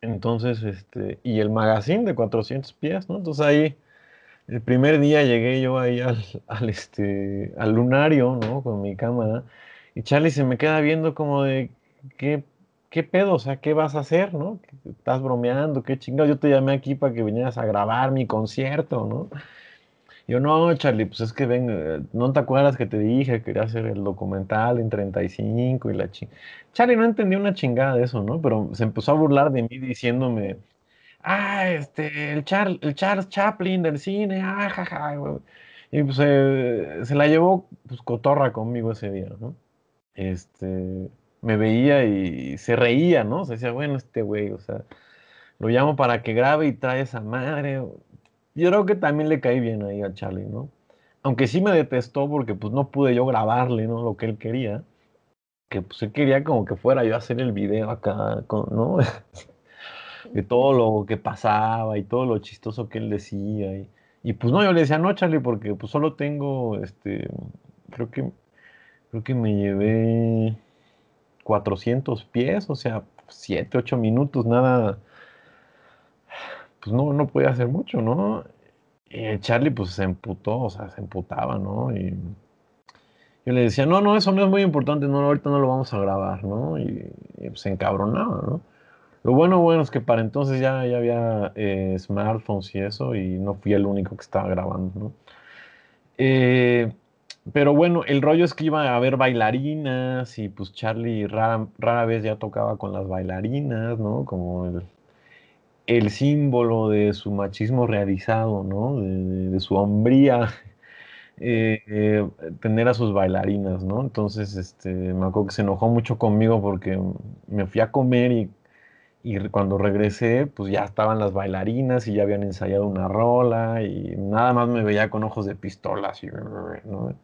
Entonces, este, y el magazine de 400 pies, ¿no? Entonces ahí, el primer día llegué yo ahí al, al, este, al lunario, ¿no? Con mi cámara. Y Charlie se me queda viendo como de, ¿qué, qué pedo? O sea, ¿qué vas a hacer, no? ¿Estás bromeando? ¿Qué chingado? Yo te llamé aquí para que vinieras a grabar mi concierto, ¿no? Yo, no, Charlie, pues es que ven, eh, ¿no te acuerdas que te dije que quería hacer el documental en 35 y la chingada? Charlie no entendió una chingada de eso, ¿no? Pero se empezó a burlar de mí diciéndome, ah, este, el, Char el Charles Chaplin del cine, ah, jaja. Y pues eh, se la llevó, pues, cotorra conmigo ese día, ¿no? Este, me veía y se reía, ¿no? Se decía, bueno, este güey, o sea, lo llamo para que grabe y trae esa madre. Yo creo que también le caí bien ahí a Charlie, ¿no? Aunque sí me detestó porque pues no pude yo grabarle, ¿no? Lo que él quería. Que pues él quería como que fuera yo a hacer el video acá, ¿no? de todo lo que pasaba y todo lo chistoso que él decía. Y, y, pues no, yo le decía, no, Charlie, porque pues solo tengo, este, creo que, creo que me llevé 400 pies, o sea, 7, 8 minutos, nada, pues no, no podía hacer mucho, ¿no? Y Charlie pues se emputó, o sea, se emputaba, ¿no? Y yo le decía, no, no, eso no es muy importante, no, ahorita no lo vamos a grabar, ¿no? Y, pues, se encabronaba, ¿no? Lo bueno, bueno es que para entonces ya, ya había eh, smartphones y eso, y no fui el único que estaba grabando, ¿no? Eh, pero bueno, el rollo es que iba a haber bailarinas y pues Charlie rara, rara vez ya tocaba con las bailarinas, ¿no? Como el, el símbolo de su machismo realizado, ¿no? De, su hombría, eh, eh, tener a sus bailarinas, ¿no? Entonces, este, me acuerdo que se enojó mucho conmigo porque me fui a comer y, y cuando regresé, pues ya estaban las bailarinas y ya habían ensayado una rola y nada más me veía con ojos de pistolas, y, ¿no?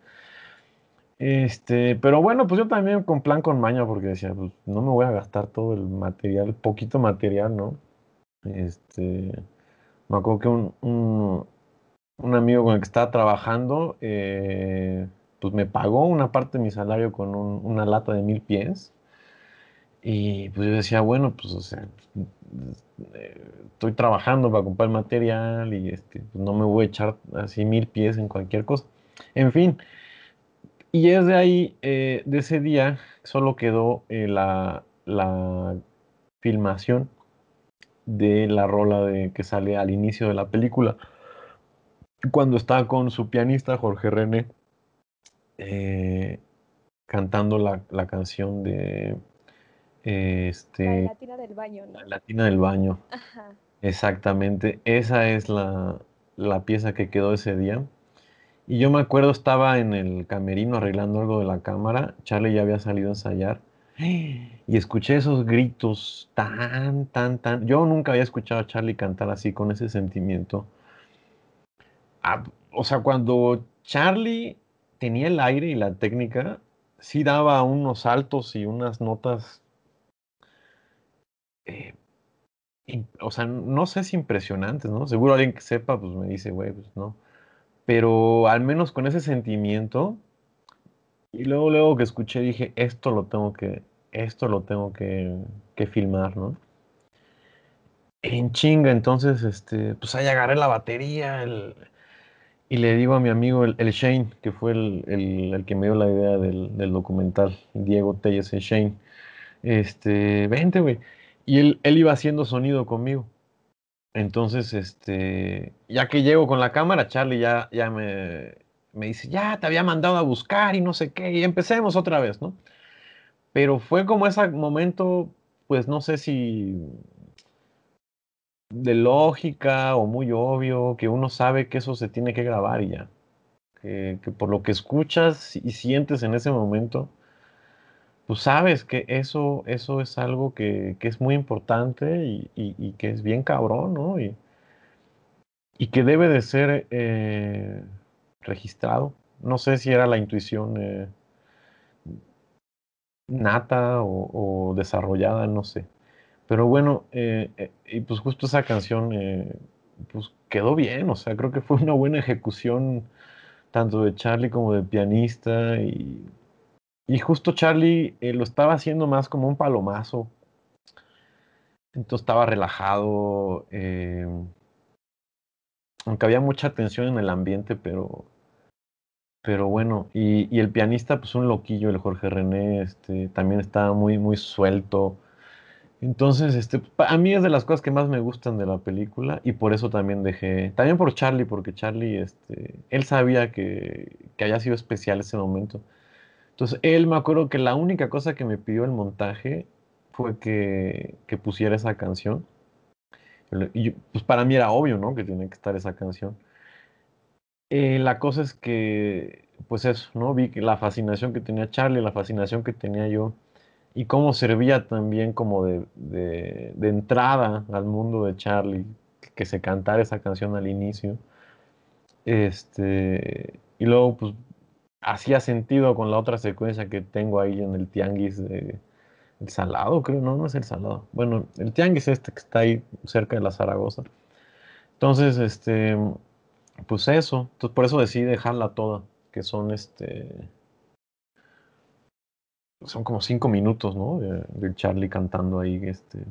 Este, pero bueno, pues yo también con plan con maña porque decía, pues no me voy a gastar todo el material, poquito material, ¿no? Este, me acuerdo que un, un, amigo con el que estaba trabajando, eh, pues me pagó una parte de mi salario con una lata de mil pies. Y pues yo decía, bueno, pues o sea, estoy trabajando para comprar material y este, pues, no me voy a echar así mil pies en cualquier cosa. En fin, y es de ahí, eh, de ese día, solo quedó la, la filmación de la rola de, que sale al inicio de la película. Cuando está con su pianista Jorge René eh, cantando la, la, canción de este, la Latina del Baño, ¿no? La Latina del Baño. Exactamente. Esa es la, la pieza que quedó ese día. Y yo me acuerdo, estaba en el camerino arreglando algo de la cámara. Charlie ya había salido a ensayar y escuché esos gritos tan, tan, tan. Yo nunca había escuchado a Charlie cantar así con ese sentimiento. Ah, o sea, cuando Charlie tenía el aire y la técnica, sí daba unos saltos y unas notas. Eh, o sea, no sé si impresionantes, ¿no? Seguro alguien que sepa, pues me dice, güey, pues no. Pero al menos con ese sentimiento, y luego, luego que escuché, dije, esto lo tengo que, esto lo tengo que, que filmar, ¿no? En chinga, entonces, este, pues ahí agarré la batería y le digo a mi amigo, el, Shane, que fue el, el, que me dio la idea del, del documental, Diego Telles, el Shane, este, vente, güey. Y él, él iba haciendo sonido conmigo. Entonces, este, ya que llego con la cámara, Charlie ya, ya me, me dice, ya te había mandado a buscar y no sé qué, y empecemos otra vez, ¿no? Pero fue como ese momento, pues no sé si de lógica o muy obvio, que uno sabe que eso se tiene que grabar y ya. Que, por lo que escuchas y sientes en ese momento, pues sabes que eso, eso es algo que, que es muy importante y, y- que es bien cabrón, ¿no? Y, y que debe de ser eh, registrado. No sé si era la intuición eh, nata o, desarrollada, no sé. Pero bueno, eh, y pues justo esa canción pues quedó bien, o sea, creo que fue una buena ejecución tanto de Charlie como del pianista y, y justo Charlie eh, lo estaba haciendo más como un palomazo, entonces estaba relajado, eh, aunque había mucha tensión en el ambiente, pero, pero bueno, y, el pianista pues un loquillo, el Jorge René, este, también estaba muy, muy suelto. Entonces, este, a mí es de las cosas que más me gustan de la película y por eso también dejé, también por Charlie, porque Charlie, este, él sabía que, que había sido especial ese momento. Entonces, él me acuerdo que la única cosa que me pidió el montaje fue que, que pusiera esa canción. Y pues para mí era obvio, ¿no? Que tenía que estar esa canción. Eh, la cosa es que, pues eso, ¿no? Vi que la fascinación que tenía Charlie, la fascinación que tenía yo y cómo servía también como de, de- entrada al mundo de Charlie, que se cantara esa canción al inicio. Este, y luego, pues, hacía sentido con la otra secuencia que tengo ahí en el tianguis de el Salado, creo, no, no es el Salado. Bueno, el tianguis este que está ahí cerca de la Zaragoza. Entonces, este, pues eso, entonces por eso decidí dejarla toda, que son este, son como cinco minutos, ¿no? De, de Charlie cantando ahí, este,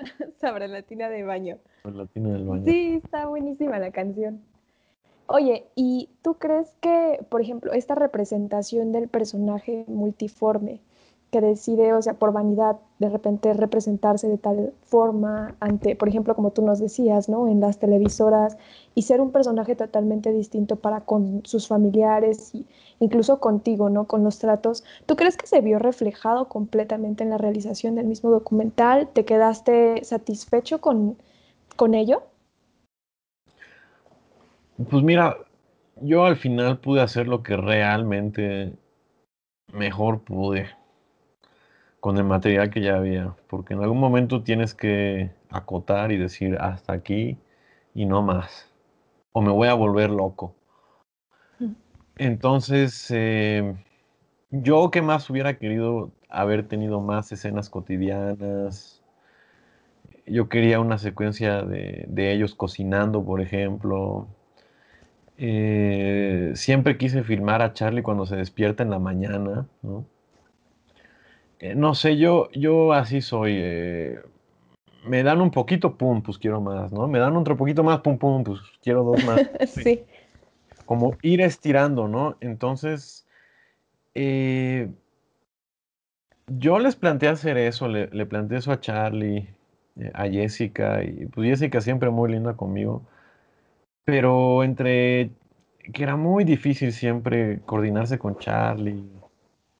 Sobre la tina de baño. en la tina del baño. Sí, está buenísima la canción. Oye, ¿y tú crees que, por ejemplo, esta representación del personaje multiforme que decide, o sea, por vanidad, de repente representarse de tal forma ante, por ejemplo, como tú nos decías, ¿no? En las televisoras y ser un personaje totalmente distinto para con sus familiares y incluso contigo, ¿no? Con los tratos. ¿Tú crees que se vio reflejado completamente en la realización del mismo documental? ¿Te quedaste satisfecho con, con ello? Pues mira, yo al final pude hacer lo que realmente mejor pude con el material que ya había, porque en algún momento tienes que acotar y decir hasta aquí y no más, o me voy a volver loco. Mm. Entonces, eh, yo que más hubiera querido haber tenido más escenas cotidianas. Yo quería una secuencia de, de ellos cocinando, por ejemplo. Eh, siempre quise filmar a Charlie cuando se despierta en la mañana, ¿no? Eh, no sé, yo, yo así soy. eh, me dan un poquito, pum, pues quiero más, ¿no? Me dan otro poquito más, pum, pum, pues quiero dos más. Sí. Como ir estirando, ¿no? Entonces, eh, yo les planteé hacer eso, le, le planteé eso a Charlie, a Jessica, y pues Jessica siempre muy linda conmigo, pero entre que era muy difícil siempre coordinarse con Charlie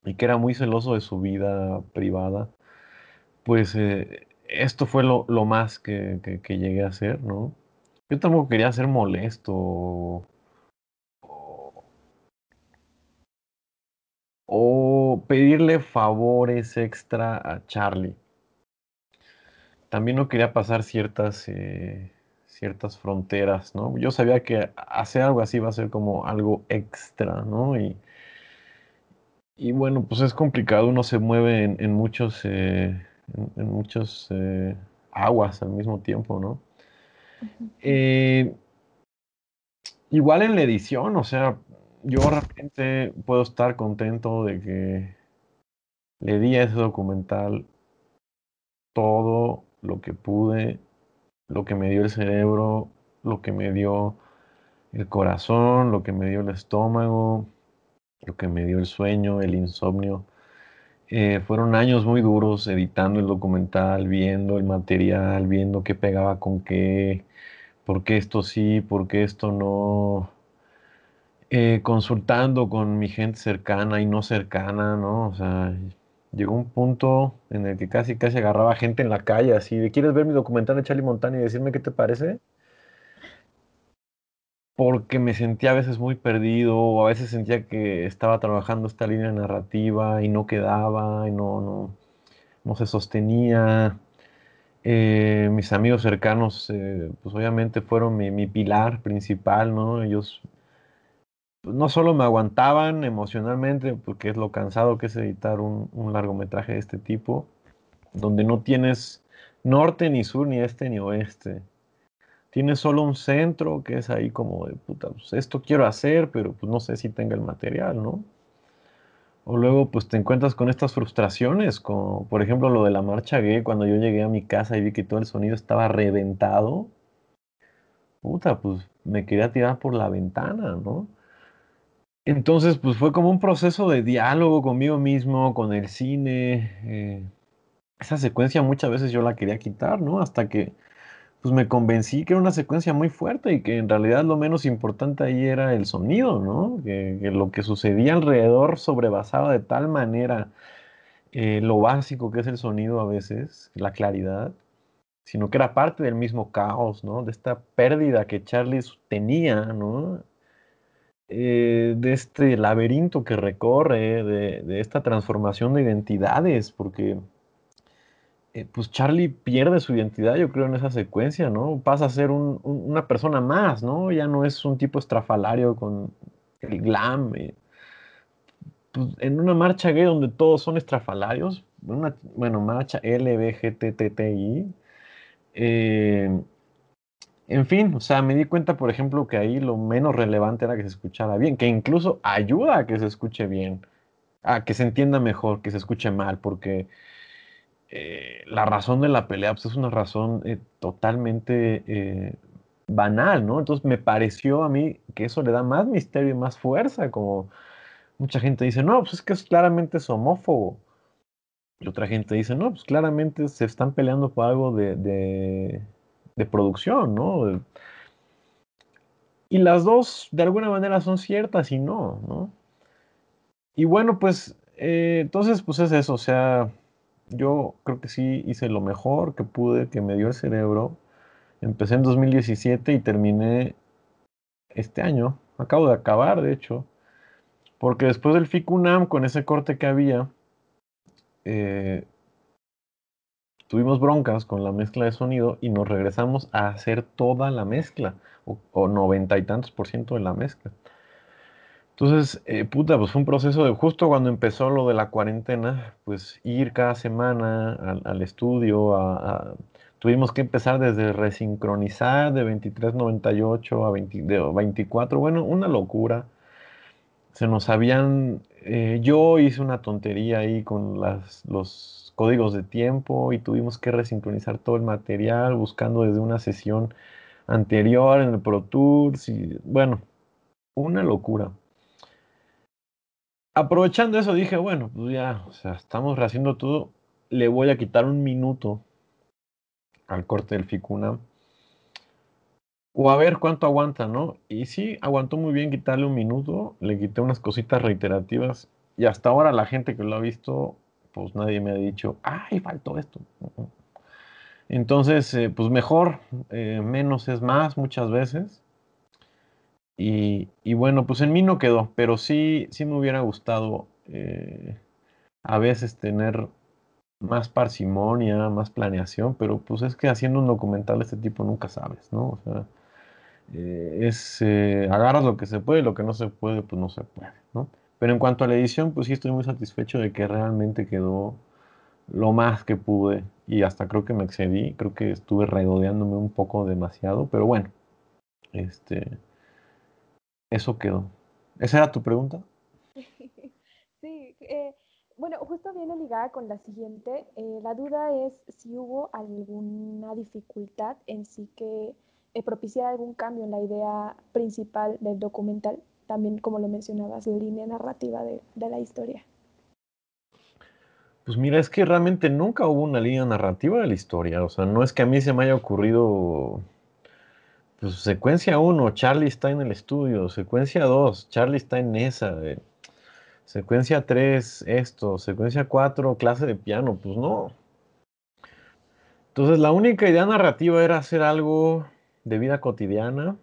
y que era muy celoso de su vida privada, pues eh, esto fue lo, lo más que, que- llegué a hacer, ¿no? Yo tampoco quería ser molesto o pedirle favores extra a Charlie. También no quería pasar ciertas, eh, ciertas fronteras, ¿no? Yo sabía que hacer algo así va a ser como algo extra, ¿no? Y, y bueno, pues es complicado, uno se mueve en, en muchos, eh, en, en muchos eh, aguas al mismo tiempo, ¿no? Eh, igual en la edición, o sea, yo realmente puedo estar contento de que le di a ese documental todo lo que pude, lo que me dio el cerebro, lo que me dio el corazón, lo que me dio el estómago, lo que me dio el sueño, el insomnio. Eh, fueron años muy duros editando el documental, viendo el material, viendo qué pegaba con qué, por qué esto sí, por qué esto no. Eh, consultando con mi gente cercana y no cercana, ¿no? O sea, llegó un punto en el que casi casi agarraba gente en la calle, así de, ¿quieres ver mi documental de Charlie Montana y decirme qué te parece? porque me sentía a veces muy perdido, o a veces sentía que estaba trabajando esta línea narrativa y no quedaba, y no, no, no se sostenía. Eh, mis amigos cercanos, eh, pues obviamente fueron mi, mi, pilar principal, ¿no? Ellos no solo me aguantaban emocionalmente, porque es lo cansado que es editar un, un largometraje de este tipo, donde no tienes norte, ni sur, ni este, ni oeste. Tienes solo un centro que es ahí como de puta, pues esto quiero hacer, pero pues no sé si tenga el material, ¿no? O luego pues te encuentras con estas frustraciones, como por ejemplo lo de la marcha gay, cuando yo llegué a mi casa y vi que todo el sonido estaba reventado. Puta, pues me quería tirar por la ventana, ¿no? Entonces, pues fue como un proceso de diálogo conmigo mismo, con el cine. Eh, esa secuencia muchas veces yo la quería quitar, ¿no? Hasta que pues me convencí que era una secuencia muy fuerte y que en realidad lo menos importante ahí era el sonido, ¿no? Que, lo que sucedía alrededor sobrebasaba de tal manera eh, lo básico que es el sonido a veces, la claridad, sino que era parte del mismo caos, ¿no? De esta pérdida que Charlie tenía, ¿no? Eh, de este laberinto que recorre, de, de esta transformación de identidades, porque eh, pues Charlie pierde su identidad, yo creo, en esa secuencia, ¿no? Pasa a ser una persona más, ¿no? Ya no es un tipo estrafalario con el glam. Eh. Pues, en una marcha gay donde todos son estrafalarios, una, bueno, marcha LBGTTI, eh, en fin, o sea, me di cuenta, por ejemplo, que ahí lo menos relevante era que se escuchara bien, que incluso ayuda a que se escuche bien, a que se entienda mejor, que se escuche mal, porque eh, la razón de la pelea pues, es una razón eh, totalmente eh, banal, ¿no? Entonces me pareció a mí que eso le da más misterio y más fuerza, como mucha gente dice, no, pues es que es claramente homófobo. Y otra gente dice, no, pues claramente se están peleando por algo de, producción, ¿no? Y las dos de alguna manera son ciertas y no, ¿no? Y bueno, pues entonces pues es eso, o sea, yo creo que sí hice lo mejor que pude, que me dio el cerebro. Empecé en 2017 y terminé este año. Acabo de acabar, de hecho. Porque después del FICUNAM, con ese corte que había, eh, tuvimos broncas con la mezcla de sonido y nos regresamos a hacer toda la mezcla, o noventa y tantos por ciento de la mezcla. Entonces, eh, puta, pues fue un proceso de justo cuando empezó lo de la cuarentena, pues ir cada semana al, estudio, tuvimos que empezar desde resincronizar de 23.98 a 24, bueno, una locura. Se nos habían, eh, yo hice una tontería ahí con las, los códigos de tiempo y tuvimos que resincronizar todo el material buscando desde una sesión anterior en el Pro y bueno, una locura aprovechando eso, dije, bueno, pues ya, estamos rehaciendo todo. Le voy a quitar un minuto al corte del Ficuna. O a ver cuánto aguanta, ¿no? Y sí, aguantó muy bien quitarle un minuto. Le quité unas cositas reiterativas. Y hasta ahora la gente que lo ha visto, pues nadie me ha dicho, ay, faltó esto. Entonces, eh, pues mejor, eh, menos es más muchas veces. Y, bueno, pues en mí no quedó, pero sí, sí me hubiera gustado eh, a veces tener más parsimonia, más planeación, pero pues es que haciendo un documental de este tipo nunca sabes, ¿no? O sea, es eh, agarras lo que se puede lo que no se puede, pues no se puede, ¿no? Pero en cuanto a la edición, pues sí estoy muy satisfecho de que realmente quedó lo más que pude y hasta creo que me excedí, creo que estuve regodeándome un poco demasiado, pero bueno, este eso quedó. ¿Esa era tu pregunta? sí, eh, bueno, justo viene ligada con la siguiente. Eh, la duda es si hubo alguna dificultad en sí que eh, propiciara algún cambio en la idea principal del documental, también como lo mencionabas, la línea narrativa de, de la historia. Pues mira, es que realmente nunca hubo una línea narrativa de la historia. O sea, no es que a mí se me haya ocurrido pues secuencia 1, Charlie está en el estudio. Secuencia 2, Charlie está en esa. Secuencia 3, esto. Secuencia 4, clase de piano. Pues no. Entonces la única idea narrativa era hacer algo de vida cotidiana.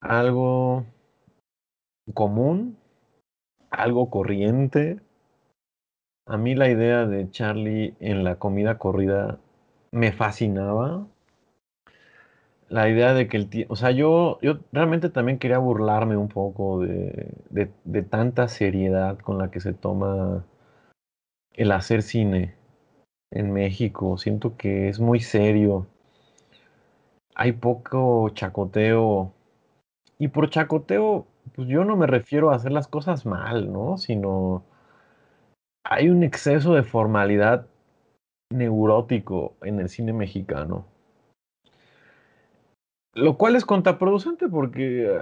algo común, algo corriente. A mí la idea de Charlie en la comida corrida me fascinaba. La idea de que el tío, o sea, yo, yo realmente también quería burlarme un poco de, de, de tanta seriedad con la que se toma el hacer cine en México. Siento que es muy serio. Hay poco chacoteo. Y por chacoteo, pues yo no me refiero a hacer las cosas mal, ¿no? Sino hay un exceso de formalidad neurótico en el cine mexicano. Lo cual es contraproducente porque eh,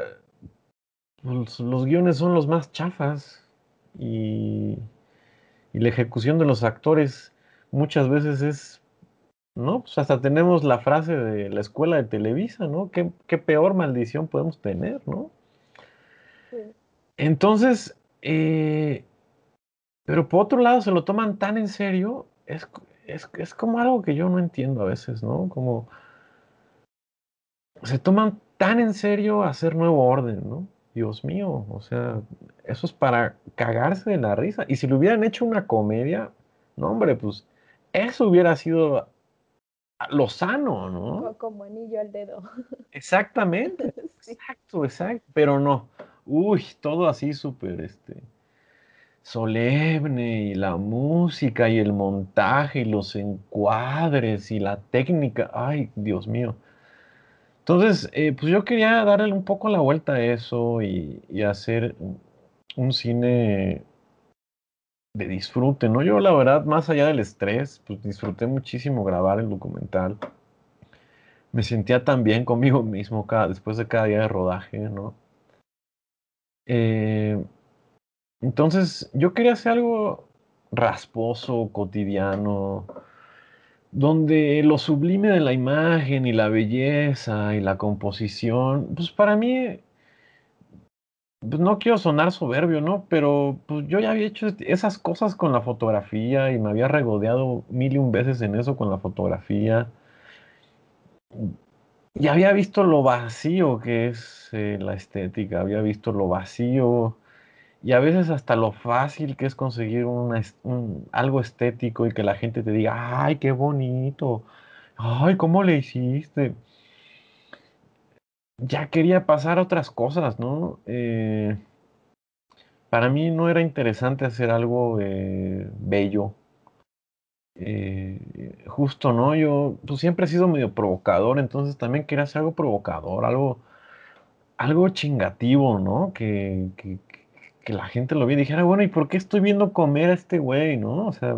los, guiones son los más chafas y, la ejecución de los actores muchas veces es, ¿no? Pues hasta tenemos la frase de la escuela de Televisa, ¿no? ¿Qué, qué peor maldición podemos tener, ¿no? Entonces, eh, pero por otro lado se lo toman tan en serio, es, es, es como algo que yo no entiendo a veces, ¿no? Como se toman tan en serio hacer nuevo orden, ¿no? Dios mío, o sea, eso es para cagarse de la risa. Y si lo hubieran hecho una comedia, no, hombre, pues eso hubiera sido lo sano, ¿no? Co- Como anillo al dedo. Exactamente, Sí. exacto, exacto, pero no. Uy, todo así súper, este, solemne y la música y el montaje y los encuadres y la técnica. Ay, Dios mío. Entonces, eh, pues yo quería darle un poco la vuelta a eso y, y hacer un- cine de disfrute, ¿no? Yo la verdad, más allá del estrés, pues disfruté muchísimo grabar el documental. Me sentía tan bien conmigo mismo cada, después de cada día de rodaje, ¿no? Eh, entonces, yo quería hacer algo rasposo, cotidiano, donde lo sublime de la imagen y la belleza y la composición, pues para mí, pues no quiero sonar soberbio, ¿no? Pero pues yo ya había hecho esas cosas con la fotografía y me había regodeado mil y un veces en eso con la fotografía. Y había visto lo vacío que es eh, la estética, había visto lo vacío y a veces hasta lo fácil que es conseguir una algo estético y que la gente te diga, ay, qué bonito, ay, ¿cómo le hiciste? Ya quería pasar a otras cosas, ¿no? Eh, para mí no era interesante hacer algo eh, bello. Eh, justo, ¿no? Yo pues, siempre he sido medio provocador, entonces también quería hacer algo provocador, algo, algo chingativo, ¿no? Que, que, la gente lo viera y dijera, bueno, ¿y por qué estoy viendo comer a este güey, ¿no? O sea,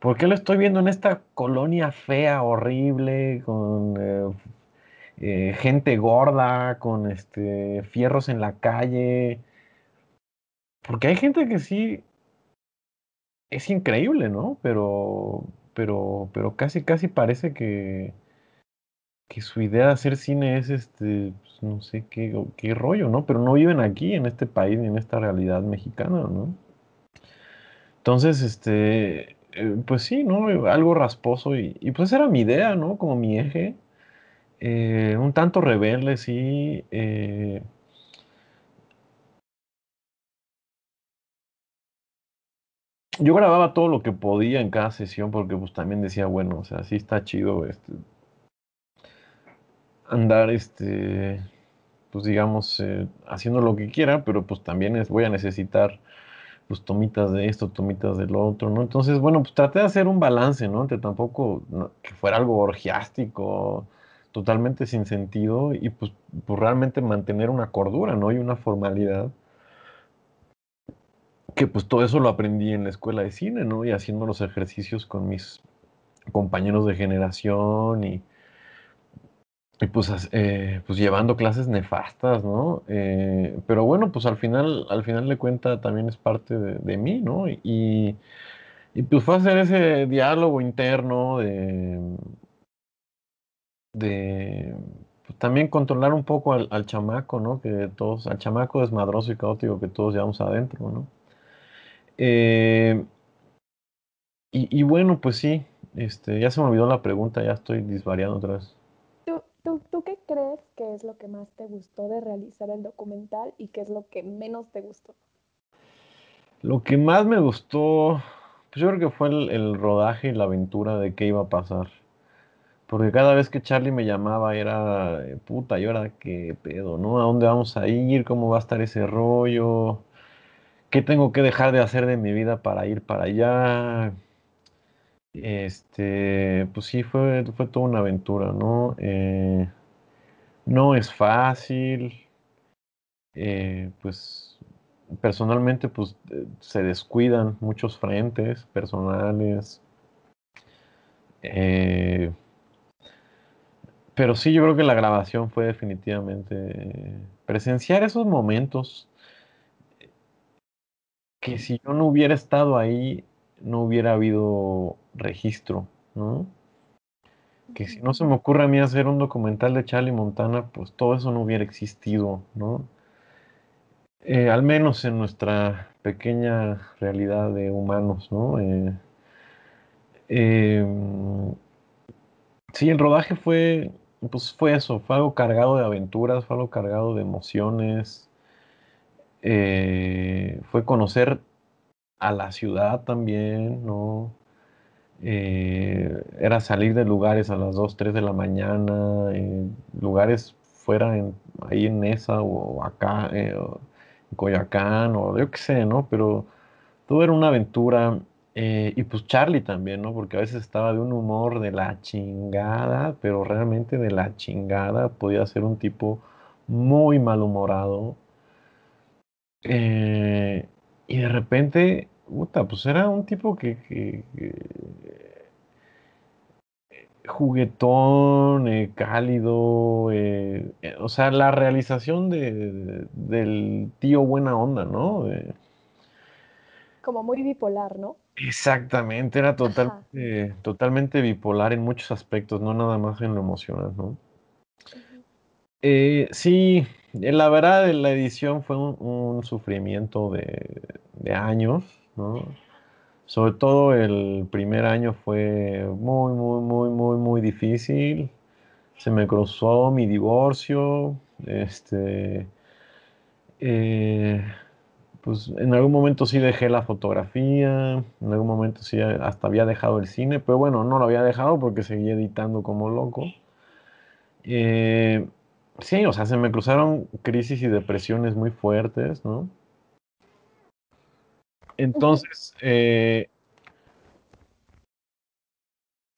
¿por qué lo estoy viendo en esta colonia fea, horrible, con eh, eh, gente gorda, con este, fierros en la calle? Porque hay gente que sí es increíble, ¿no? Pero, pero, pero casi, casi parece que, que su idea de hacer cine es este, pues, no sé qué, qué rollo, ¿no? Pero no viven aquí, en este país, ni en esta realidad mexicana, ¿no? Entonces, este, eh, pues sí, ¿no? Algo rasposo y, pues era mi idea, ¿no? Como mi eje. eh, un tanto rebelde, sí. eh, yo grababa todo lo que podía en cada sesión porque pues también decía, bueno, o sea, sí está chido este, andar, este, pues digamos, eh, haciendo lo que quiera, pero pues también es, voy a necesitar pues tomitas de esto, tomitas del otro, ¿no? Entonces, bueno, pues traté de hacer un balance, ¿no? Entre tampoco que fuera algo orgiástico, totalmente sin sentido, y pues, pues realmente mantener una cordura, ¿no? Y una formalidad, que pues todo eso lo aprendí en la escuela de cine, ¿no? Y haciendo los ejercicios con mis compañeros de generación y, y pues, eh, pues llevando clases nefastas, ¿no? Eh, pero bueno, pues al final, al final de cuenta también es parte de, mí, ¿no? Y, pues fue hacer ese diálogo interno de, de pues, también controlar un poco al, al chamaco, ¿no? Que todos, al chamaco desmadroso y caótico que todos llevamos adentro, ¿no? Eh, y, y bueno, pues sí, este, ya se me olvidó la pregunta, ya estoy disvariando otra vez. ¿Tú, tú, tú qué crees qué es lo que más te gustó de realizar el documental y qué es lo que menos te gustó. Lo que más me gustó, pues yo creo que fue el, rodaje y la aventura de qué iba a pasar. Porque cada vez que Charlie me llamaba era, puta, ¿y ahora qué pedo, no? ¿A dónde vamos a ir? ¿Cómo va a estar ese rollo? ¿Qué tengo que dejar de hacer de mi vida para ir para allá? Este, pues sí, fue, fue toda una aventura, ¿no? Eh, no es fácil. Eh, pues personalmente, pues eh, se descuidan muchos frentes personales. pero sí, yo creo que la grabación fue definitivamente presenciar esos momentos que si yo no hubiera estado ahí, no hubiera habido registro, ¿no? Que si no se me ocurre a mí hacer un documental de Charlie Montana, pues todo eso no hubiera existido, ¿no? Eh, al menos en nuestra pequeña realidad de humanos, ¿no? Eh, em, sí, el rodaje fue, pues fue eso, fue algo cargado de aventuras, fue algo cargado de emociones, eh, fue conocer a la ciudad también, ¿no? Eh, era salir de lugares a las 2, 3 de la mañana, lugares fuera en, ahí en Nesa o acá, eh, en Coyacán o yo qué sé, ¿no? Pero todo era una aventura. Eh, y pues Charlie también, ¿no? Porque a veces estaba de un humor de la chingada, pero realmente de la chingada. Podía ser un tipo muy malhumorado. Y de repente Puta, pues era un tipo que, juguetón, eh, cálido, eh, eh, o sea, la realización de, del tío buena onda, ¿no? Como muy bipolar, ¿no? Exactamente, era totalmente, totalmente bipolar en muchos aspectos, no nada más en lo emocional, ¿no? sí, la verdad, la edición fue un, sufrimiento de, de años. Sobre todo el primer año fue muy, muy, muy, muy, muy difícil. Se me cruzó mi divorcio. Este, eh, pues en algún momento sí dejé la fotografía, en algún momento sí hasta había dejado el cine, pero bueno, no lo había dejado porque seguía editando como loco. Eh, sí, o sea, se me cruzaron crisis y depresiones muy fuertes, ¿no? Entonces, eh,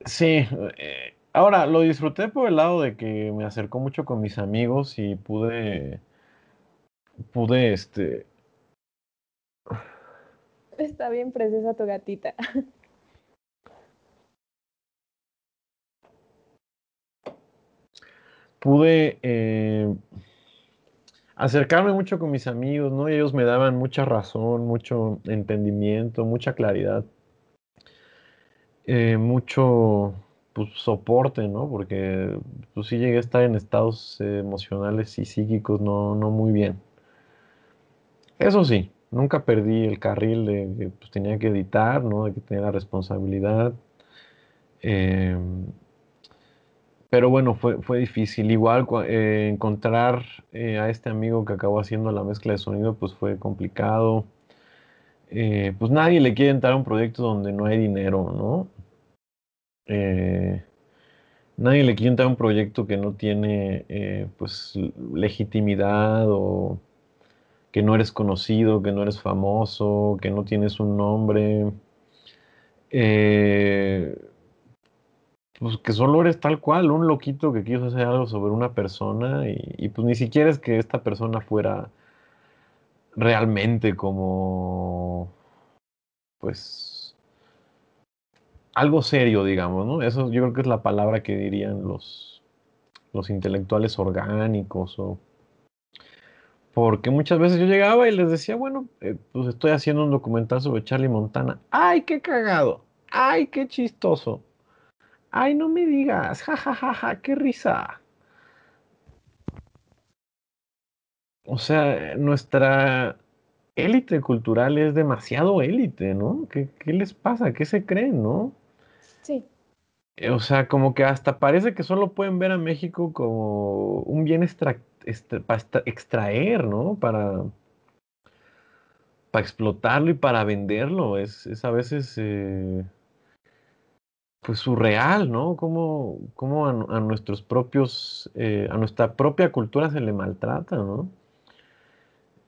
sí, eh, ahora lo disfruté por el lado de que me acercó mucho con mis amigos y pude, pude, este... Está bien preciosa tu gatita. Pude eh, acercarme mucho con mis amigos, ¿no? Y ellos me daban mucha razón, mucho entendimiento, mucha claridad, eh, mucho pues, soporte, ¿no? Porque pues sí llegué a estar en estados emocionales y psíquicos no, no muy bien. Eso sí, nunca perdí el carril de que pues, tenía que editar, ¿no? De que tenía la responsabilidad. Eh, pero bueno, fue, fue difícil. Igual eh, encontrar eh, a este amigo que acabó haciendo la mezcla de sonido, pues fue complicado. Eh, pues nadie le quiere entrar a un proyecto donde no hay dinero, ¿no? nadie le quiere entrar a un proyecto que no tiene pues legitimidad o que no eres conocido, que no eres famoso, que no tienes un nombre. Eh, pues que solo eres tal cual, un loquito que quiso hacer algo sobre una persona y, pues ni siquiera es que esta persona fuera realmente como, pues, algo serio, digamos, ¿no? Eso yo creo que es la palabra que dirían los, los intelectuales orgánicos o... Porque muchas veces yo llegaba y les decía, bueno, eh, pues estoy haciendo un documental sobre Charlie Montana. ¡Ay, qué cagado! ¡Ay, qué chistoso! Ay, no me digas, jajajaja, ja, ja, ja, qué risa. O sea, nuestra élite cultural es demasiado élite, ¿no? ¿Qué, les pasa? ¿Qué se creen, no? Sí. eh, o sea, como que hasta parece que solo pueden ver a México como un bien extra, para extraer, ¿no? Para, para explotarlo y para venderlo. Es, es a veces eh, pues surreal, ¿no? Como, como a, nuestros propios, eh, a nuestra propia cultura se le maltrata, ¿no?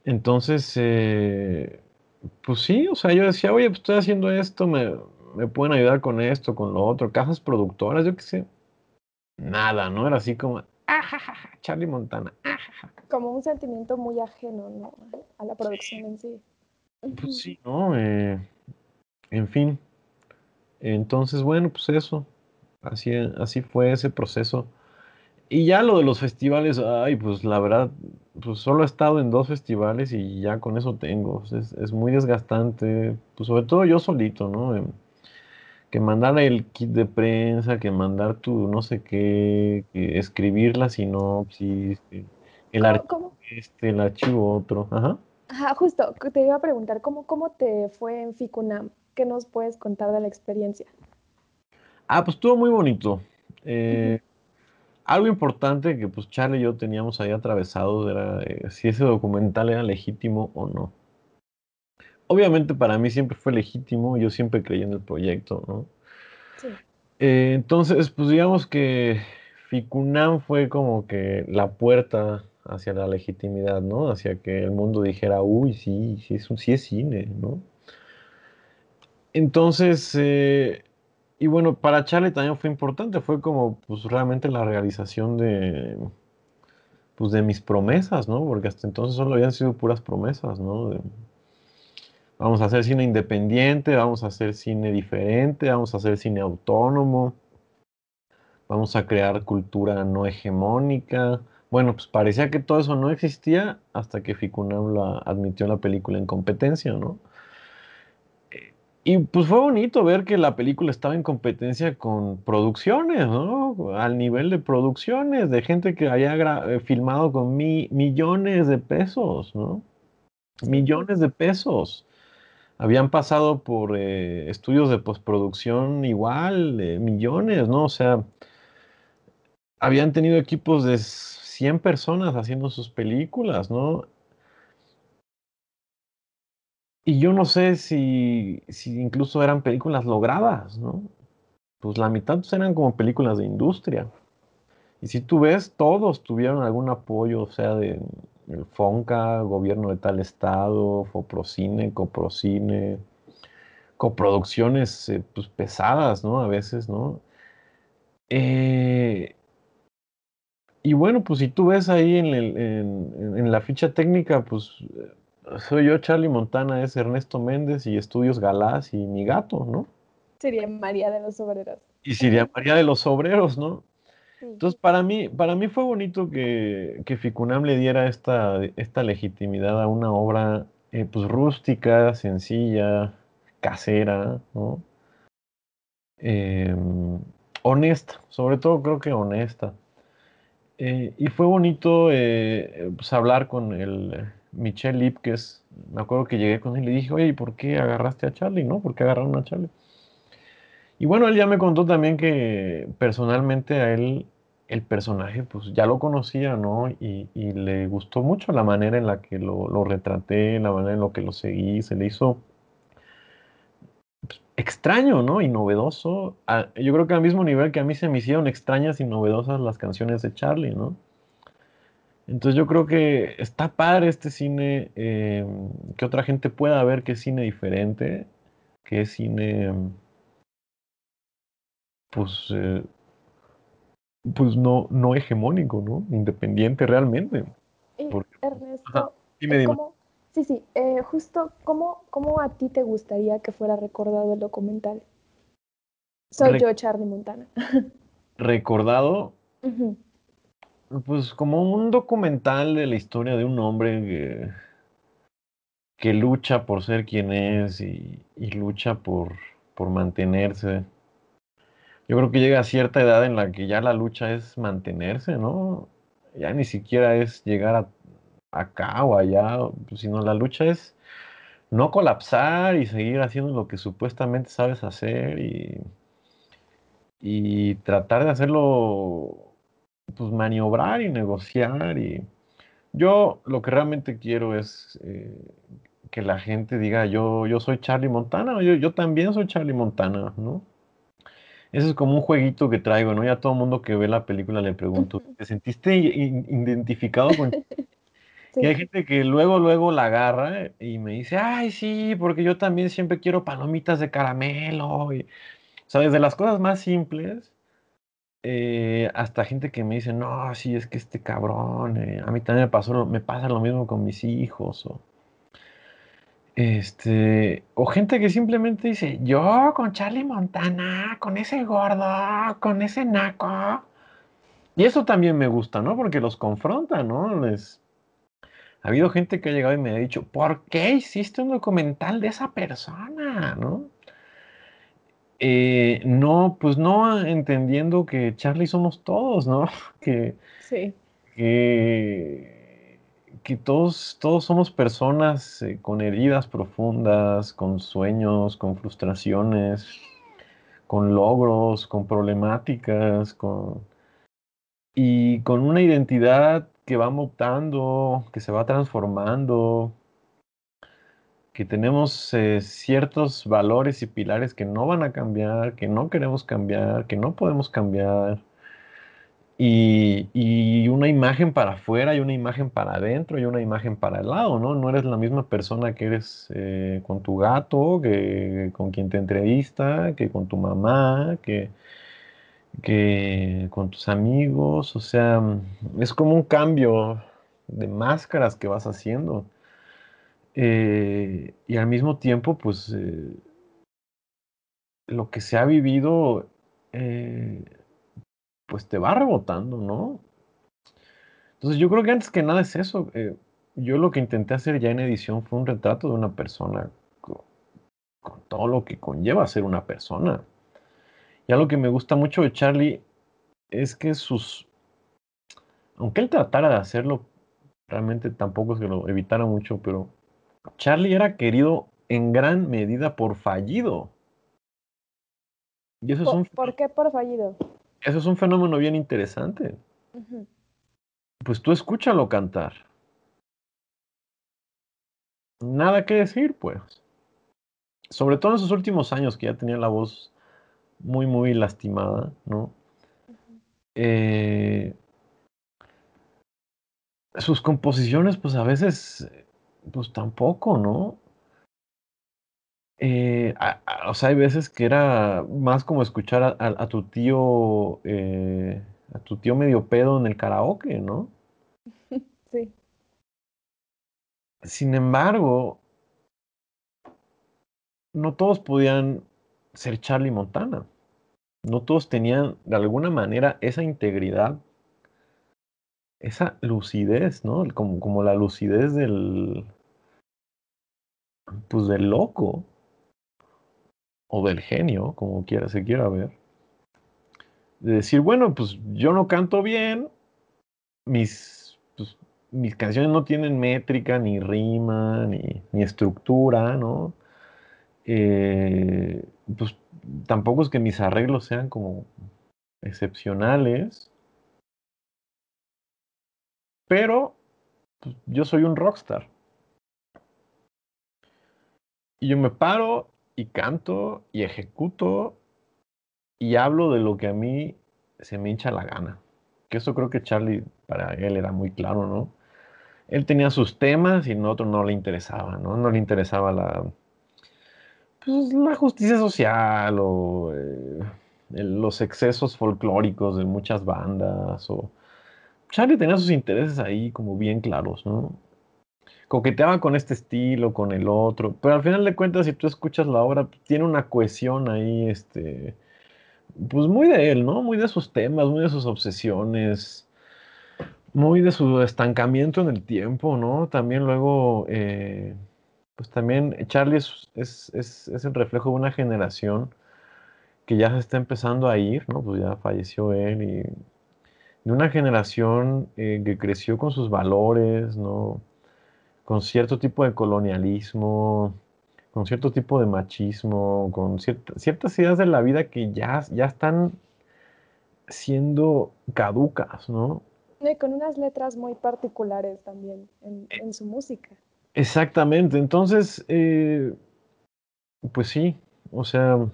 Entonces, eh, pues sí, o sea, yo decía, oye, pues estoy haciendo esto, me, me pueden ayudar con esto, con lo otro, cajas productoras, yo qué sé. Nada, ¿no? Era así como, ajajaja, Charlie Montana, ajaja. Ah, como un sentimiento muy ajeno, ¿no? A la producción en sí. Pues sí, ¿no? Eh, en fin. Entonces, bueno, pues eso. Así, así fue ese proceso. Y ya lo de los festivales, ay, pues la verdad, pues solo he estado en dos festivales y ya con eso tengo. Es, muy desgastante, pues sobre todo yo solito, ¿no? Em, que mandar el kit de prensa, que mandar tu no sé qué, que escribir la sinopsis, el, archivo este, el archivo otro. Ajá. Ajá, justo, te iba a preguntar, ¿cómo, cómo te fue en Ficunam? ¿Qué nos puedes contar de la experiencia? Ah, pues estuvo muy bonito. Eh, algo importante que pues Charlie y yo teníamos ahí atravesados era eh, si ese documental era legítimo o no. Obviamente para mí siempre fue legítimo, yo siempre creí en el proyecto, ¿no? Sí. Eh, entonces, pues digamos que Ficunam fue como que la puerta hacia la legitimidad, ¿no? Hacia que el mundo dijera, uy, sí, sí es, un, sí es cine, ¿no? Entonces, eh, y bueno, para Charlie también fue importante, fue como pues realmente la realización de pues de mis promesas, ¿no? Porque hasta entonces solo habían sido puras promesas, ¿no? vamos a hacer cine independiente, vamos a hacer cine diferente, vamos a hacer cine autónomo, vamos a crear cultura no hegemónica. Bueno, pues parecía que todo eso no existía hasta que Ficunam admitió la película en competencia, ¿no? Y pues fue bonito ver que la película estaba en competencia con producciones, ¿no? Al nivel de producciones, de gente que haya eh, filmado con millones de pesos, ¿no? Millones de pesos. Habían pasado por eh, estudios de postproducción igual, millones, ¿no? O sea, habían tenido equipos de 100 personas haciendo sus películas, ¿no? Y yo no sé si, si incluso eran películas logradas, ¿no? Pues la mitad pues, eran como películas de industria. Y si tú ves, todos tuvieron algún apoyo, o sea, de FONCA, gobierno de tal estado, FOPROCINE, COPROCINE, coproducciones eh, pues, pesadas, ¿no? A veces, ¿no? Eh, y bueno, pues si tú ves ahí en la ficha técnica, pues soy yo, Charlie Montana, es Ernesto Méndez y Estudios Galás y mi gato, ¿no? Sería María de los Obreros. Y sería María de los Obreros, ¿no? Entonces, para mí, para mí fue bonito que, que Ficunam le diera esta, esta legitimidad a una obra eh, pues rústica, sencilla, casera, ¿no? Em, honesta, sobre todo creo que honesta. Eh, y fue bonito eh, pues, hablar con el, Michelle Lipkes, me acuerdo que llegué con él y le dije, oye, ¿por qué agarraste a Charlie? ¿No? ¿Por qué agarraron a Charlie? Y bueno, él ya me contó también que personalmente a él el personaje pues ya lo conocía, ¿no? Y, le gustó mucho la manera en la que lo, retraté, la manera en la que lo seguí, se le hizo pues, extraño, ¿no? Y novedoso. yo creo que al mismo nivel que a mí se me hicieron extrañas y novedosas las canciones de Charlie, ¿no? Entonces yo creo que está padre este cine, eh, que otra gente pueda ver que es cine diferente, que es cine, pues, eh, pues no, no hegemónico, ¿no? Independiente realmente. Ernesto, eh, sí, sí, justo, ¿cómo, ¿cómo a ti te gustaría que fuera recordado el documental? Soy yo, Charlie Montana. ¿Recordado? Pues como un documental de la historia de un hombre que, lucha por ser quien es y, lucha por, por mantenerse. Yo creo que llega a cierta edad en la que ya la lucha es mantenerse, ¿no? Ya ni siquiera es llegar a, acá o allá, sino la lucha es no colapsar y seguir haciendo lo que supuestamente sabes hacer y, y tratar de hacerlo, pues maniobrar y negociar. Y yo lo que realmente quiero es eh, que la gente diga, yo, yo soy Charlie Montana, yo, yo también soy Charlie Montana, ¿no? Ese es como un jueguito que traigo, ¿no? Ya todo el mundo que ve la película le pregunto, ¿te sentiste identificado con y hay gente que luego, luego la agarra y me dice, ay, sí, porque yo también siempre quiero palomitas de caramelo. Y, o sea, desde las cosas más simples eh, hasta gente que me dice, no, sí, es que este cabrón, eh, a mí también me, pasó, me pasa lo mismo con mis hijos. O, este, o gente que simplemente dice, yo con Charlie Montana, con ese gordo, con ese naco. Y eso también me gusta, ¿no? Porque los confronta, ¿no? Les, ha habido gente que ha llegado y me ha dicho, ¿por qué hiciste un documental de esa persona? ¿No? Eh, no, pues no entendiendo que Charlie somos todos, ¿no? Que, sí. que, que todos, todos somos personas eh, con heridas profundas, con sueños, con frustraciones, con logros, con problemáticas, con, y con una identidad que va mutando, que se va transformando, que tenemos eh, ciertos valores y pilares que no van a cambiar, que no queremos cambiar, que no podemos cambiar. Y, una imagen para afuera y una imagen para adentro y una imagen para el lado, ¿no? No eres la misma persona que eres eh, con tu gato, que con quien te entrevista, que con tu mamá, que que con tus amigos, o sea, es como un cambio de máscaras que vas haciendo. Eh, y al mismo tiempo, pues, eh, lo que se ha vivido, eh, pues te va rebotando, ¿no? Entonces yo creo que antes que nada es eso. yo lo que intenté hacer ya en edición fue un retrato de una persona con todo lo que conlleva ser una persona. Y algo que me gusta mucho de Charlie es que sus. Aunque él tratara de hacerlo, realmente tampoco es que lo evitara mucho, pero Charlie era querido en gran medida por fallido. Y eso ¿Por, es un, ¿Por qué por fallido? Eso es un fenómeno bien interesante. Pues tú escúchalo cantar. Nada que decir, pues. Sobre todo en sus últimos años, que ya tenía la voz muy, muy lastimada, ¿no? Eh, sus composiciones, pues a veces, pues tampoco, ¿no? Eh, o sea, hay veces que era más como escuchar a, tu tío, eh, a tu tío medio pedo en el karaoke, ¿no? Sí. Sin embargo, no todos podían ser Charlie Montana. No todos tenían de alguna manera esa integridad, esa lucidez, ¿no? Como, como la lucidez del, pues del loco o del genio, como quiera se quiera ver. De decir, bueno, pues yo no canto bien, mis, pues, mis canciones no tienen métrica, ni rima, ni, ni estructura, ¿no? Eh, pues tampoco es que mis arreglos sean como excepcionales, pero pues, yo soy un rockstar. Y yo me paro y canto y ejecuto y hablo de lo que a mí se me hincha la gana. Que eso creo que Charlie, para él era muy claro, ¿no? Él tenía sus temas y a otro no le interesaba, ¿no? No le interesaba la, pues, justicia social o eh, los excesos folclóricos de muchas bandas. O... Charlie tenía sus intereses ahí como bien claros, ¿no? Coqueteaba con este estilo, con el otro, pero al final de cuentas, si tú escuchas la obra, tiene una cohesión ahí, este, pues muy de él, ¿no? Muy de sus temas, muy de sus obsesiones, muy de su estancamiento en el tiempo, ¿no? También luego... Eh, pues también Charlie es, es, el reflejo de una generación que ya se está empezando a ir, ¿no? Pues ya falleció él y de una generación eh, que creció con sus valores, ¿no? Con cierto tipo de colonialismo, con cierto tipo de machismo, con ciertas ideas de la vida que ya, ya están siendo caducas, ¿no? Y con unas letras muy particulares también en, en su música. Exactamente, entonces, eh, pues sí, o sea,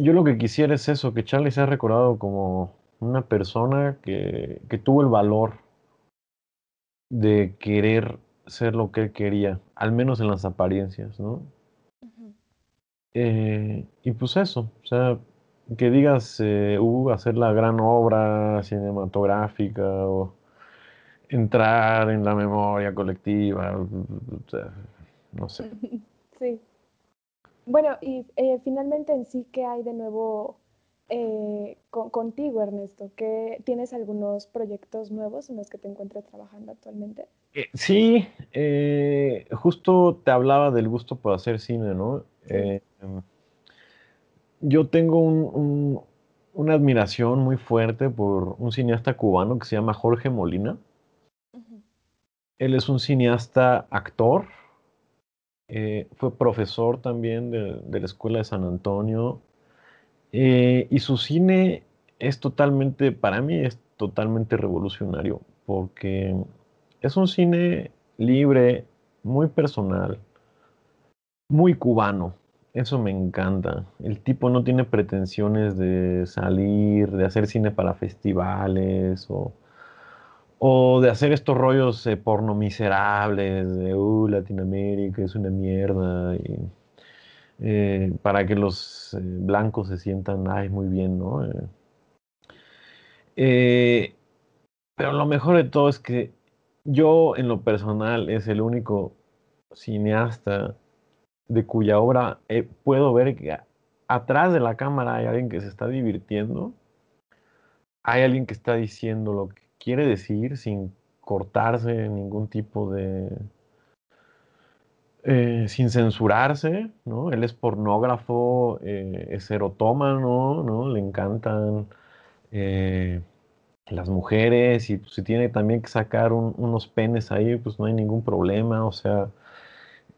yo lo que quisiera es eso, que Charlie sea recordado como una persona que, que tuvo el valor de querer ser lo que él quería, al menos en las apariencias, ¿no? Eh, y pues eso, o sea, que digas, eh, uh, hacer la gran obra cinematográfica o entrar en la memoria colectiva, no sé. Sí. Bueno, y eh, finalmente en sí, ¿qué hay de nuevo eh, contigo, Ernesto? ¿Qué, ¿Tienes algunos proyectos nuevos en los que te encuentres trabajando actualmente? Eh, sí, justo te hablaba del gusto por hacer cine, ¿no? yo tengo una admiración muy fuerte por un cineasta cubano que se llama Jorge Molina. Él es un cineasta actor, eh, fue profesor también de, la Escuela de San Antonio, eh, y su cine es totalmente, para mí es totalmente revolucionario, porque es un cine libre, muy personal, muy cubano. Eso me encanta. El tipo no tiene pretensiones de salir, de hacer cine para festivales o o de hacer estos rollos eh, porno miserables, de, uh, Latinoamérica es una mierda, y, eh, para que los eh, blancos se sientan, ay, muy bien, ¿no? pero lo mejor de todo es que yo, en lo personal, es el único cineasta de cuya obra puedo ver que atrás de la cámara hay alguien que se está divirtiendo, hay alguien que está diciendo lo que quiere decir sin cortarse ningún tipo de... Eh, sin censurarse, ¿no? Él es pornógrafo, eh, es erotómano, ¿no? Le encantan eh, las mujeres y pues, si tiene también que sacar unos penes ahí, pues no hay ningún problema, o sea,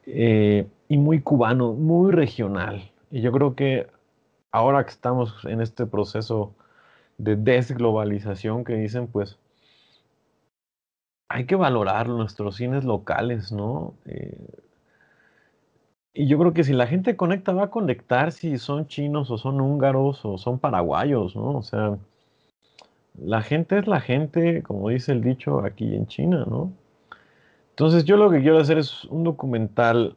y muy cubano, muy regional. Y yo creo que ahora que estamos en este proceso de desglobalización que dicen, pues hay que valorar nuestros cines locales, ¿no? Eh, y yo creo que si la gente conecta, va a conectar si son chinos o son húngaros o son paraguayos, ¿no? O sea, la gente es la gente, como dice el dicho aquí en China, ¿no? Entonces yo lo que quiero hacer es un documental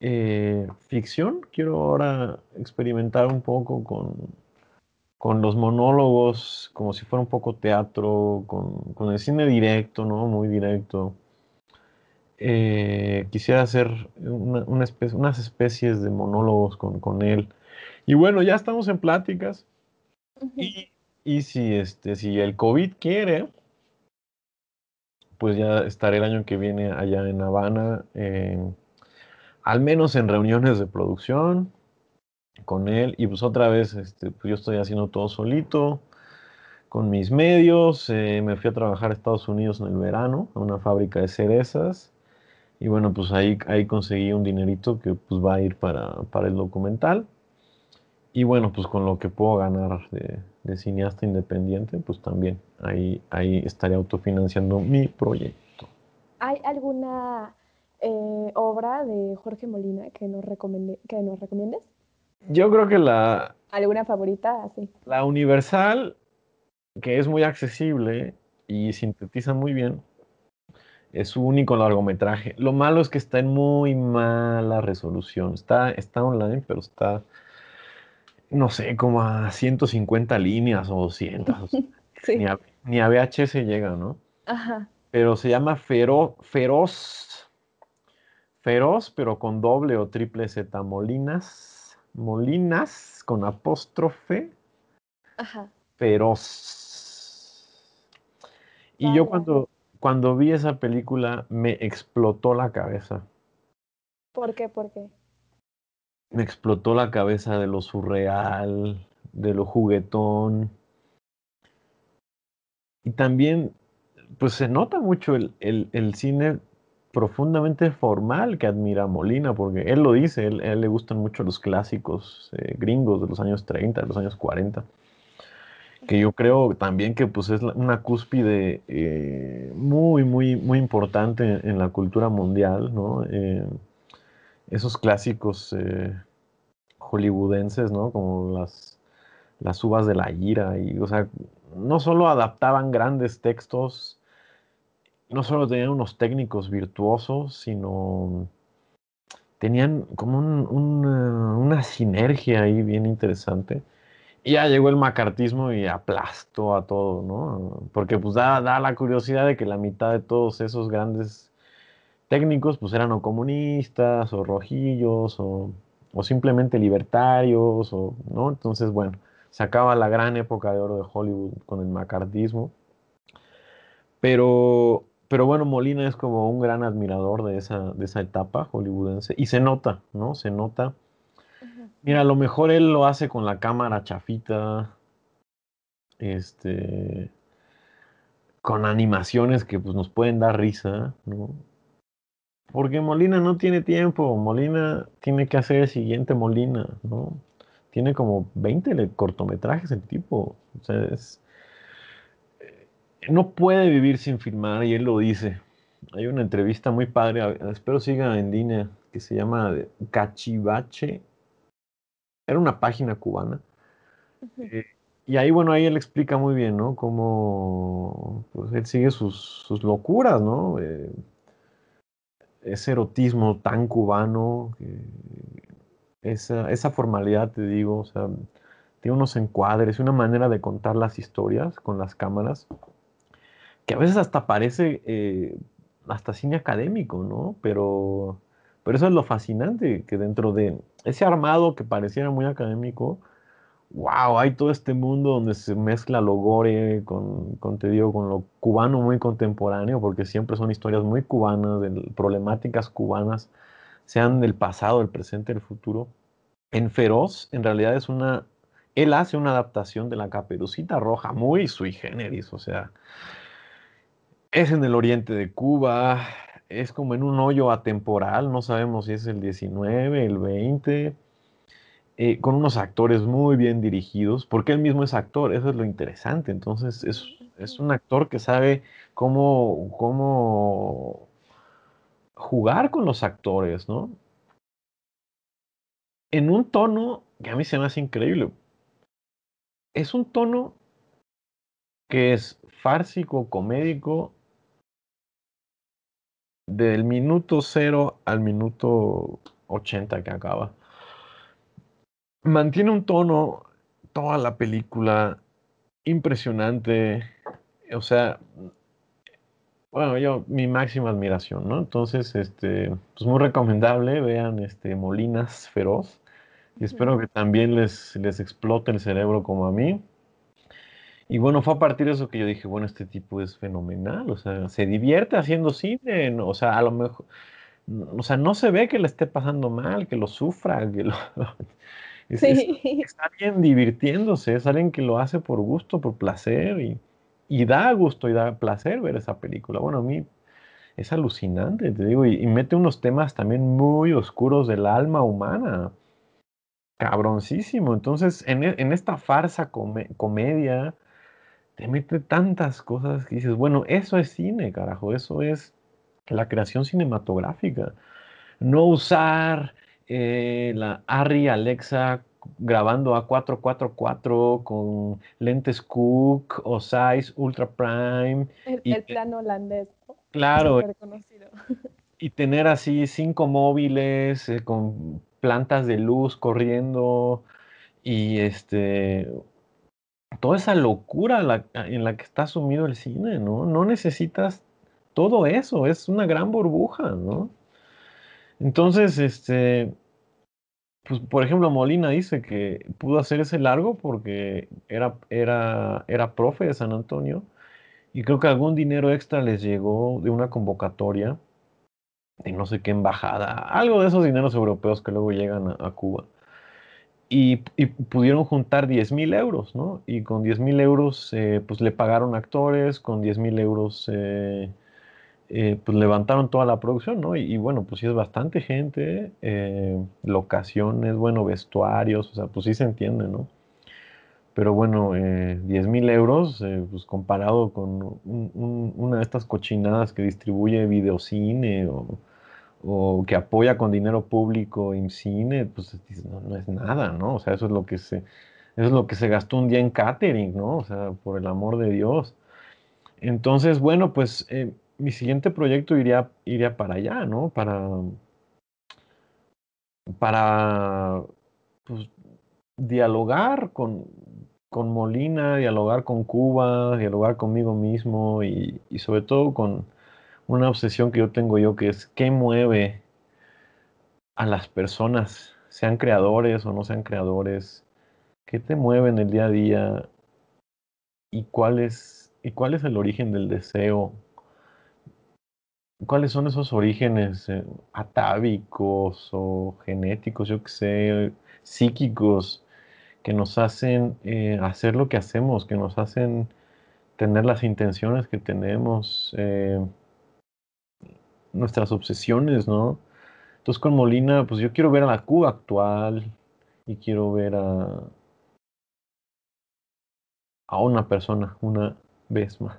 eh, ficción. Quiero ahora experimentar un poco con con los monólogos como si fuera un poco teatro, con, el cine directo, ¿no? Muy directo. Eh, quisiera hacer una, especie, unas especies de monólogos con, él. Y bueno, ya estamos en pláticas. y, si, este, si el COVID quiere, pues ya estaré el año que viene allá en Habana, al menos en reuniones de producción, con él y pues otra vez este, pues yo estoy haciendo todo solito con mis medios. Eh, me fui a trabajar a Estados Unidos en el verano a una fábrica de cerezas y bueno pues ahí, ahí conseguí un dinerito que pues va a ir para, para el documental y bueno pues con lo que puedo ganar de, cineasta independiente pues también ahí, ahí estaré autofinanciando mi proyecto. ¿Hay alguna eh, obra de Jorge Molina que nos, que nos recomiendes? Yo creo que la... ¿Alguna favorita? Sí. La universal, que es muy accesible y sintetiza muy bien, es su único largometraje. Lo malo es que está en muy mala resolución. Está, está online, pero está, no sé, como a 150 líneas o 200. sí. ni, a, ni, a, VHS llega, ¿no? Ajá. Pero se llama Fero, Feroz. Feroz, pero con doble o triple Z. Molinas Molinas con apóstrofe. Ajá. Feroz. Y yo cuando, cuando vi esa película me explotó la cabeza. ¿Por qué? ¿Por qué? Me explotó la cabeza de lo surreal, de lo juguetón. Y también, pues se nota mucho el, el, el cine profundamente formal que admira Molina, porque él lo dice, él, él le gustan mucho los clásicos eh, gringos de los años 30, de los años 40, que yo creo también que pues es una cúspide eh, muy, muy, muy importante en, la cultura mundial, ¿no? Eh, esos clásicos hollywoodenses, ¿no? Como las, las uvas de la ira, y, o sea, no solo adaptaban grandes textos, no solo tenían unos técnicos virtuosos, sino tenían como una, sinergia ahí bien interesante. Y ya llegó el macartismo y aplastó a todo, ¿no? Porque pues da, da, la curiosidad de que la mitad de todos esos grandes técnicos pues eran o comunistas o rojillos o, o simplemente libertarios, o, ¿no? Entonces, bueno, se acaba la gran época de oro de Hollywood con el macartismo. Pero pero bueno, Molina es como un gran admirador de esa, de esa etapa hollywoodense y se nota, ¿no? Se nota. Mira, a lo mejor él lo hace con la cámara chafita, este, con animaciones que pues, nos pueden dar risa, ¿no? Porque Molina no tiene tiempo, Molina tiene que hacer el siguiente Molina, ¿no? Tiene como 20 cortometrajes el tipo, o sea, es, no puede vivir sin filmar y él lo dice. Hay una entrevista muy padre, espero siga en línea, que se llama Cachivache. Era una página cubana. Eh, y ahí, bueno, ahí él explica muy bien, ¿no? Cómo pues, él sigue sus, locuras, ¿no? Eh, ese erotismo tan cubano, esa, esa formalidad, te digo, o sea, tiene unos encuadres, una manera de contar las historias con las cámaras que a veces hasta parece eh, hasta cine académico, ¿no? Pero, pero eso es lo fascinante, que dentro de ese armado que pareciera muy académico, wow, hay todo este mundo donde se mezcla lo gore con, con, te digo, con lo cubano muy contemporáneo, porque siempre son historias muy cubanas, problemáticas cubanas, sean del pasado, del presente, del futuro. En Feroz, en realidad es una, él hace una adaptación de la Caperucita Roja, muy sui generis, o sea, es en el oriente de Cuba, es como en un hoyo atemporal, no sabemos si es el 19, el 20, eh, con unos actores muy bien dirigidos, porque él mismo es actor, eso es lo interesante, entonces es, un actor que sabe cómo, cómo jugar con los actores, ¿no? En un tono que a mí se me hace increíble. Es un tono que es fársico, comédico, del minuto 0 al minuto 80 que acaba. Mantiene un tono toda la película impresionante. O sea, bueno, yo, mi máxima admiración, ¿no? Entonces, este, pues muy recomendable, vean este Molinas Feroz. Y espero que también les, les explote el cerebro como a mí. Y bueno, fue a partir de eso que yo dije, bueno, este tipo es fenomenal, o sea, se divierte haciendo cine, o sea, a lo mejor, o sea, no se ve que le esté pasando mal, que lo sufra, que lo... está bien divirtiéndose, es alguien que lo hace por gusto, por placer, y, y, da gusto y da placer ver esa película. Bueno, a mí es alucinante, te digo, y, mete unos temas también muy oscuros del alma humana. Cabroncísimo. Entonces, en, en esta farsa comedia, te mete tantas cosas que dices, bueno, eso es cine, carajo, eso es la creación cinematográfica. No usar eh, la Arri Alexa grabando a 444 con lentes Cook o Size Ultra Prime. El, y, plano holandés. Claro. Y tener así cinco móviles eh, con plantas de luz corriendo y este toda esa locura en la que está sumido el cine, ¿no? No necesitas todo eso, es una gran burbuja, ¿no? Entonces, este, pues por ejemplo, Molina dice que pudo hacer ese largo porque era, era, era profe de San Antonio y creo que algún dinero extra les llegó de una convocatoria de no sé qué embajada, algo de esos dineros europeos que luego llegan a Cuba y, pudieron juntar 10 mil euros, ¿no? Y con 10 mil euros, eh, pues le pagaron actores, con 10 mil euros eh, eh, pues levantaron toda la producción, ¿no? Y, bueno, pues sí es bastante gente, locaciones, bueno, vestuarios, o sea, pues sí se entiende, ¿no? Pero bueno, eh, 10 mil euros, eh, pues comparado con una de estas cochinadas que distribuye videocine o, o que apoya con dinero público en cine, pues no, no, es nada, ¿no? O sea, eso es lo que se, eso es lo que se gastó un día en catering, ¿no? O sea, por el amor de Dios. Entonces, bueno, pues eh, mi siguiente proyecto iría, iría para allá, ¿no? Para, para pues, dialogar con, con Molina, dialogar con Cuba, dialogar conmigo mismo y, y, sobre todo con una obsesión que yo tengo yo, que es qué mueve a las personas, sean creadores o no sean creadores, qué te mueve en el día a día y cuál es, y cuál es el origen del deseo ¿Cuáles son esos orígenes eh, atávicos o genéticos, yo qué sé, psíquicos, que nos hacen eh, hacer lo que hacemos, que nos hacen tener las intenciones que tenemos, eh, nuestras obsesiones, ¿no? Entonces con Molina, pues yo quiero ver a la Cuba actual y quiero ver a, a una persona una vez más.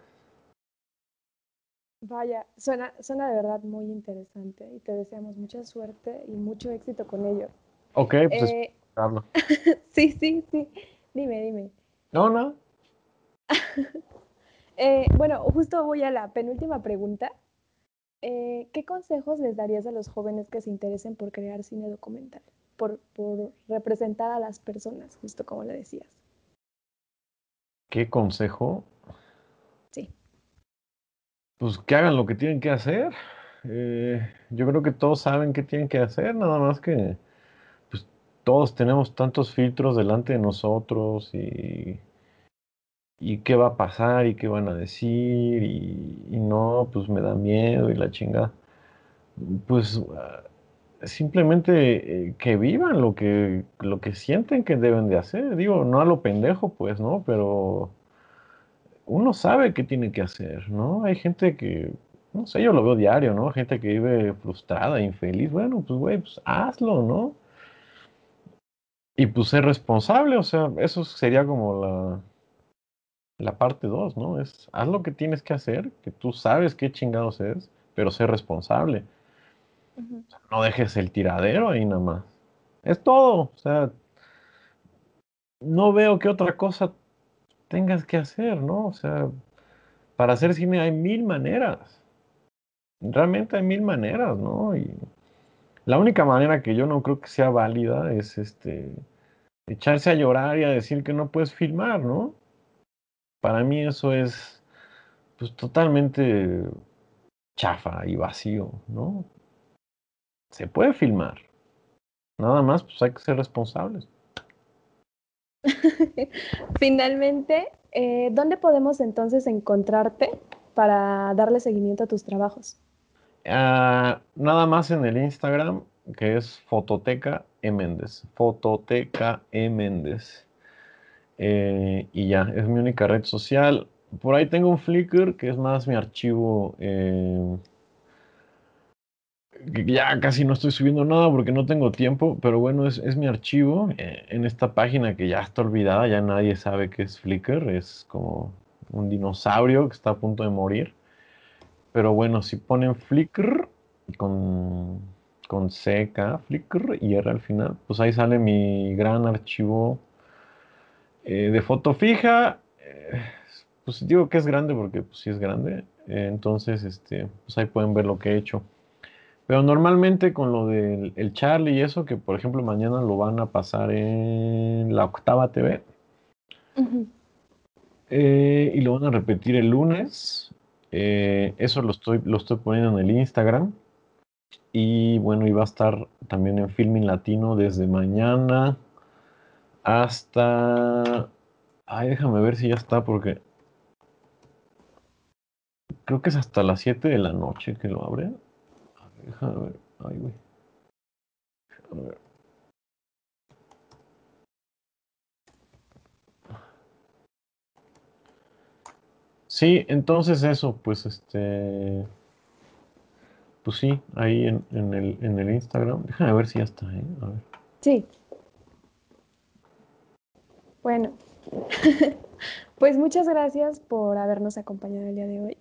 Vaya, suena, suena de verdad muy interesante y te deseamos mucha suerte y mucho éxito con ello. Ok, pues eh, sí, sí, sí. Dime, dime. No, no. eh, bueno, justo voy a la penúltima pregunta. Eh, ¿Qué consejos les darías a los jóvenes que se interesen por crear cine documental? Por, por representar a las personas, justo como le decías. ¿Qué consejo? pues que hagan lo que tienen que hacer. Eh, yo creo que todos saben qué tienen que hacer, nada más que pues, todos tenemos tantos filtros delante de nosotros y, y qué va a pasar y qué van a decir y, y no, pues me da miedo y la chingada. Pues ah, simplemente eh, que vivan lo que, lo que sienten que deben de hacer. Digo, no a lo pendejo, pues, ¿no? Pero uno sabe qué tiene que hacer, ¿no? Hay gente que, no sé, yo lo veo diario, ¿no? Gente que vive frustrada, infeliz. Bueno, pues, güey, pues hazlo, ¿no? Y pues ser responsable, o sea, eso sería como la, la parte dos, ¿no? Es haz lo que tienes que hacer, que tú sabes qué chingados es, pero ser responsable. no dejes el tiradero ahí nada más. Es todo, o sea, no veo qué otra cosa tengas que hacer, ¿no? O sea, para hacer cine hay mil maneras. Realmente hay mil maneras, ¿no? Y la única manera que yo no creo que sea válida es este echarse a llorar y a decir que no puedes filmar, ¿no? Para mí eso es pues totalmente chafa y vacío, ¿no? Se puede filmar. Nada más pues hay que ser responsables. Finalmente, eh, ¿dónde podemos entonces encontrarte para darle seguimiento a tus trabajos? Uh, nada más en el Instagram, que es Fototeca E. Méndez. Fototeca E. Méndez. Eh, y ya, es mi única red social. Por ahí tengo un Flickr, que es más mi archivo eh, ya casi no estoy subiendo nada porque no tengo tiempo, pero bueno, es, es mi archivo eh, en esta página que ya está olvidada, ya nadie sabe qué es Flickr, es como un dinosaurio que está a punto de morir. Pero bueno, si ponen Flickr con, con CK, Flickr y R al final, pues ahí sale mi gran archivo eh, de foto fija. Eh, pues digo que es grande porque pues sí es grande. entonces, este, pues ahí pueden ver lo que he hecho. Pero normalmente con lo del el Charlie y eso, que por ejemplo mañana lo van a pasar en la octava TV. Eh, y lo van a repetir el lunes. Eh, eso lo estoy, lo estoy poniendo en el Instagram. Y bueno, y va a estar también en Filming Latino desde mañana hasta... Ay, déjame ver si ya está porque... Creo que es hasta las 7 de la noche que lo abren. Déjame ver. Ay, güey. Déjame ver. Sí, entonces eso, pues este. pues sí, ahí en, el, en el Instagram. Déjame ver si ya está, ¿eh? A ver. Sí. Bueno, pues muchas gracias por habernos acompañado el día de hoy.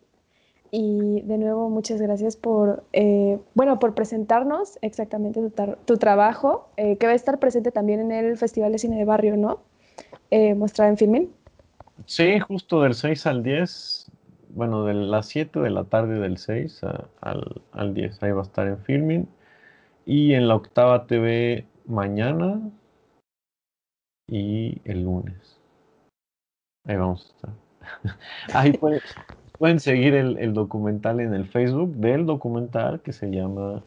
Y de nuevo, muchas gracias por, eh, bueno, por presentarnos exactamente tu, trabajo, eh, que va a estar presente también en el Festival de Cine de Barrio, ¿no? Eh, en Filmin. Sí, justo del 6 al 10, bueno, de las 7 de la tarde del 6 al, al 10, ahí va a estar en Filmin. Y en la Octava TV mañana, y el lunes. Ahí vamos a estar. Ahí pueden, seguir el, documental en el Facebook del documental que se llama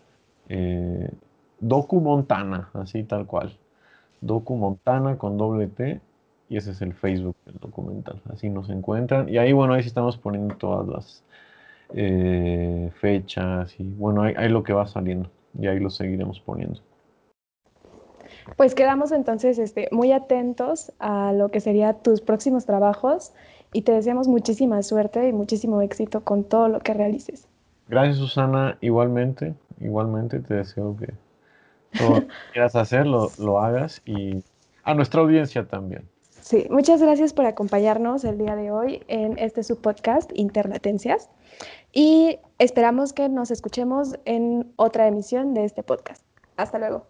eh, Docu Montana, así tal cual. Docu Montana con doble T y ese es el Facebook del documental. Así nos encuentran. Y ahí, bueno, ahí sí estamos poniendo todas las eh, fechas y bueno, ahí lo que va saliendo y ahí lo seguiremos poniendo. Pues quedamos entonces este, muy atentos a lo que serían tus próximos trabajos y te deseamos muchísima suerte y muchísimo éxito con todo lo que realices. Gracias Susana, igualmente, igualmente te deseo que todo lo que quieras hacer lo, lo hagas y a nuestra audiencia también. Sí, muchas gracias por acompañarnos el día de hoy en este subpodcast Interlatencias y esperamos que nos escuchemos en otra emisión de este podcast. Hasta luego.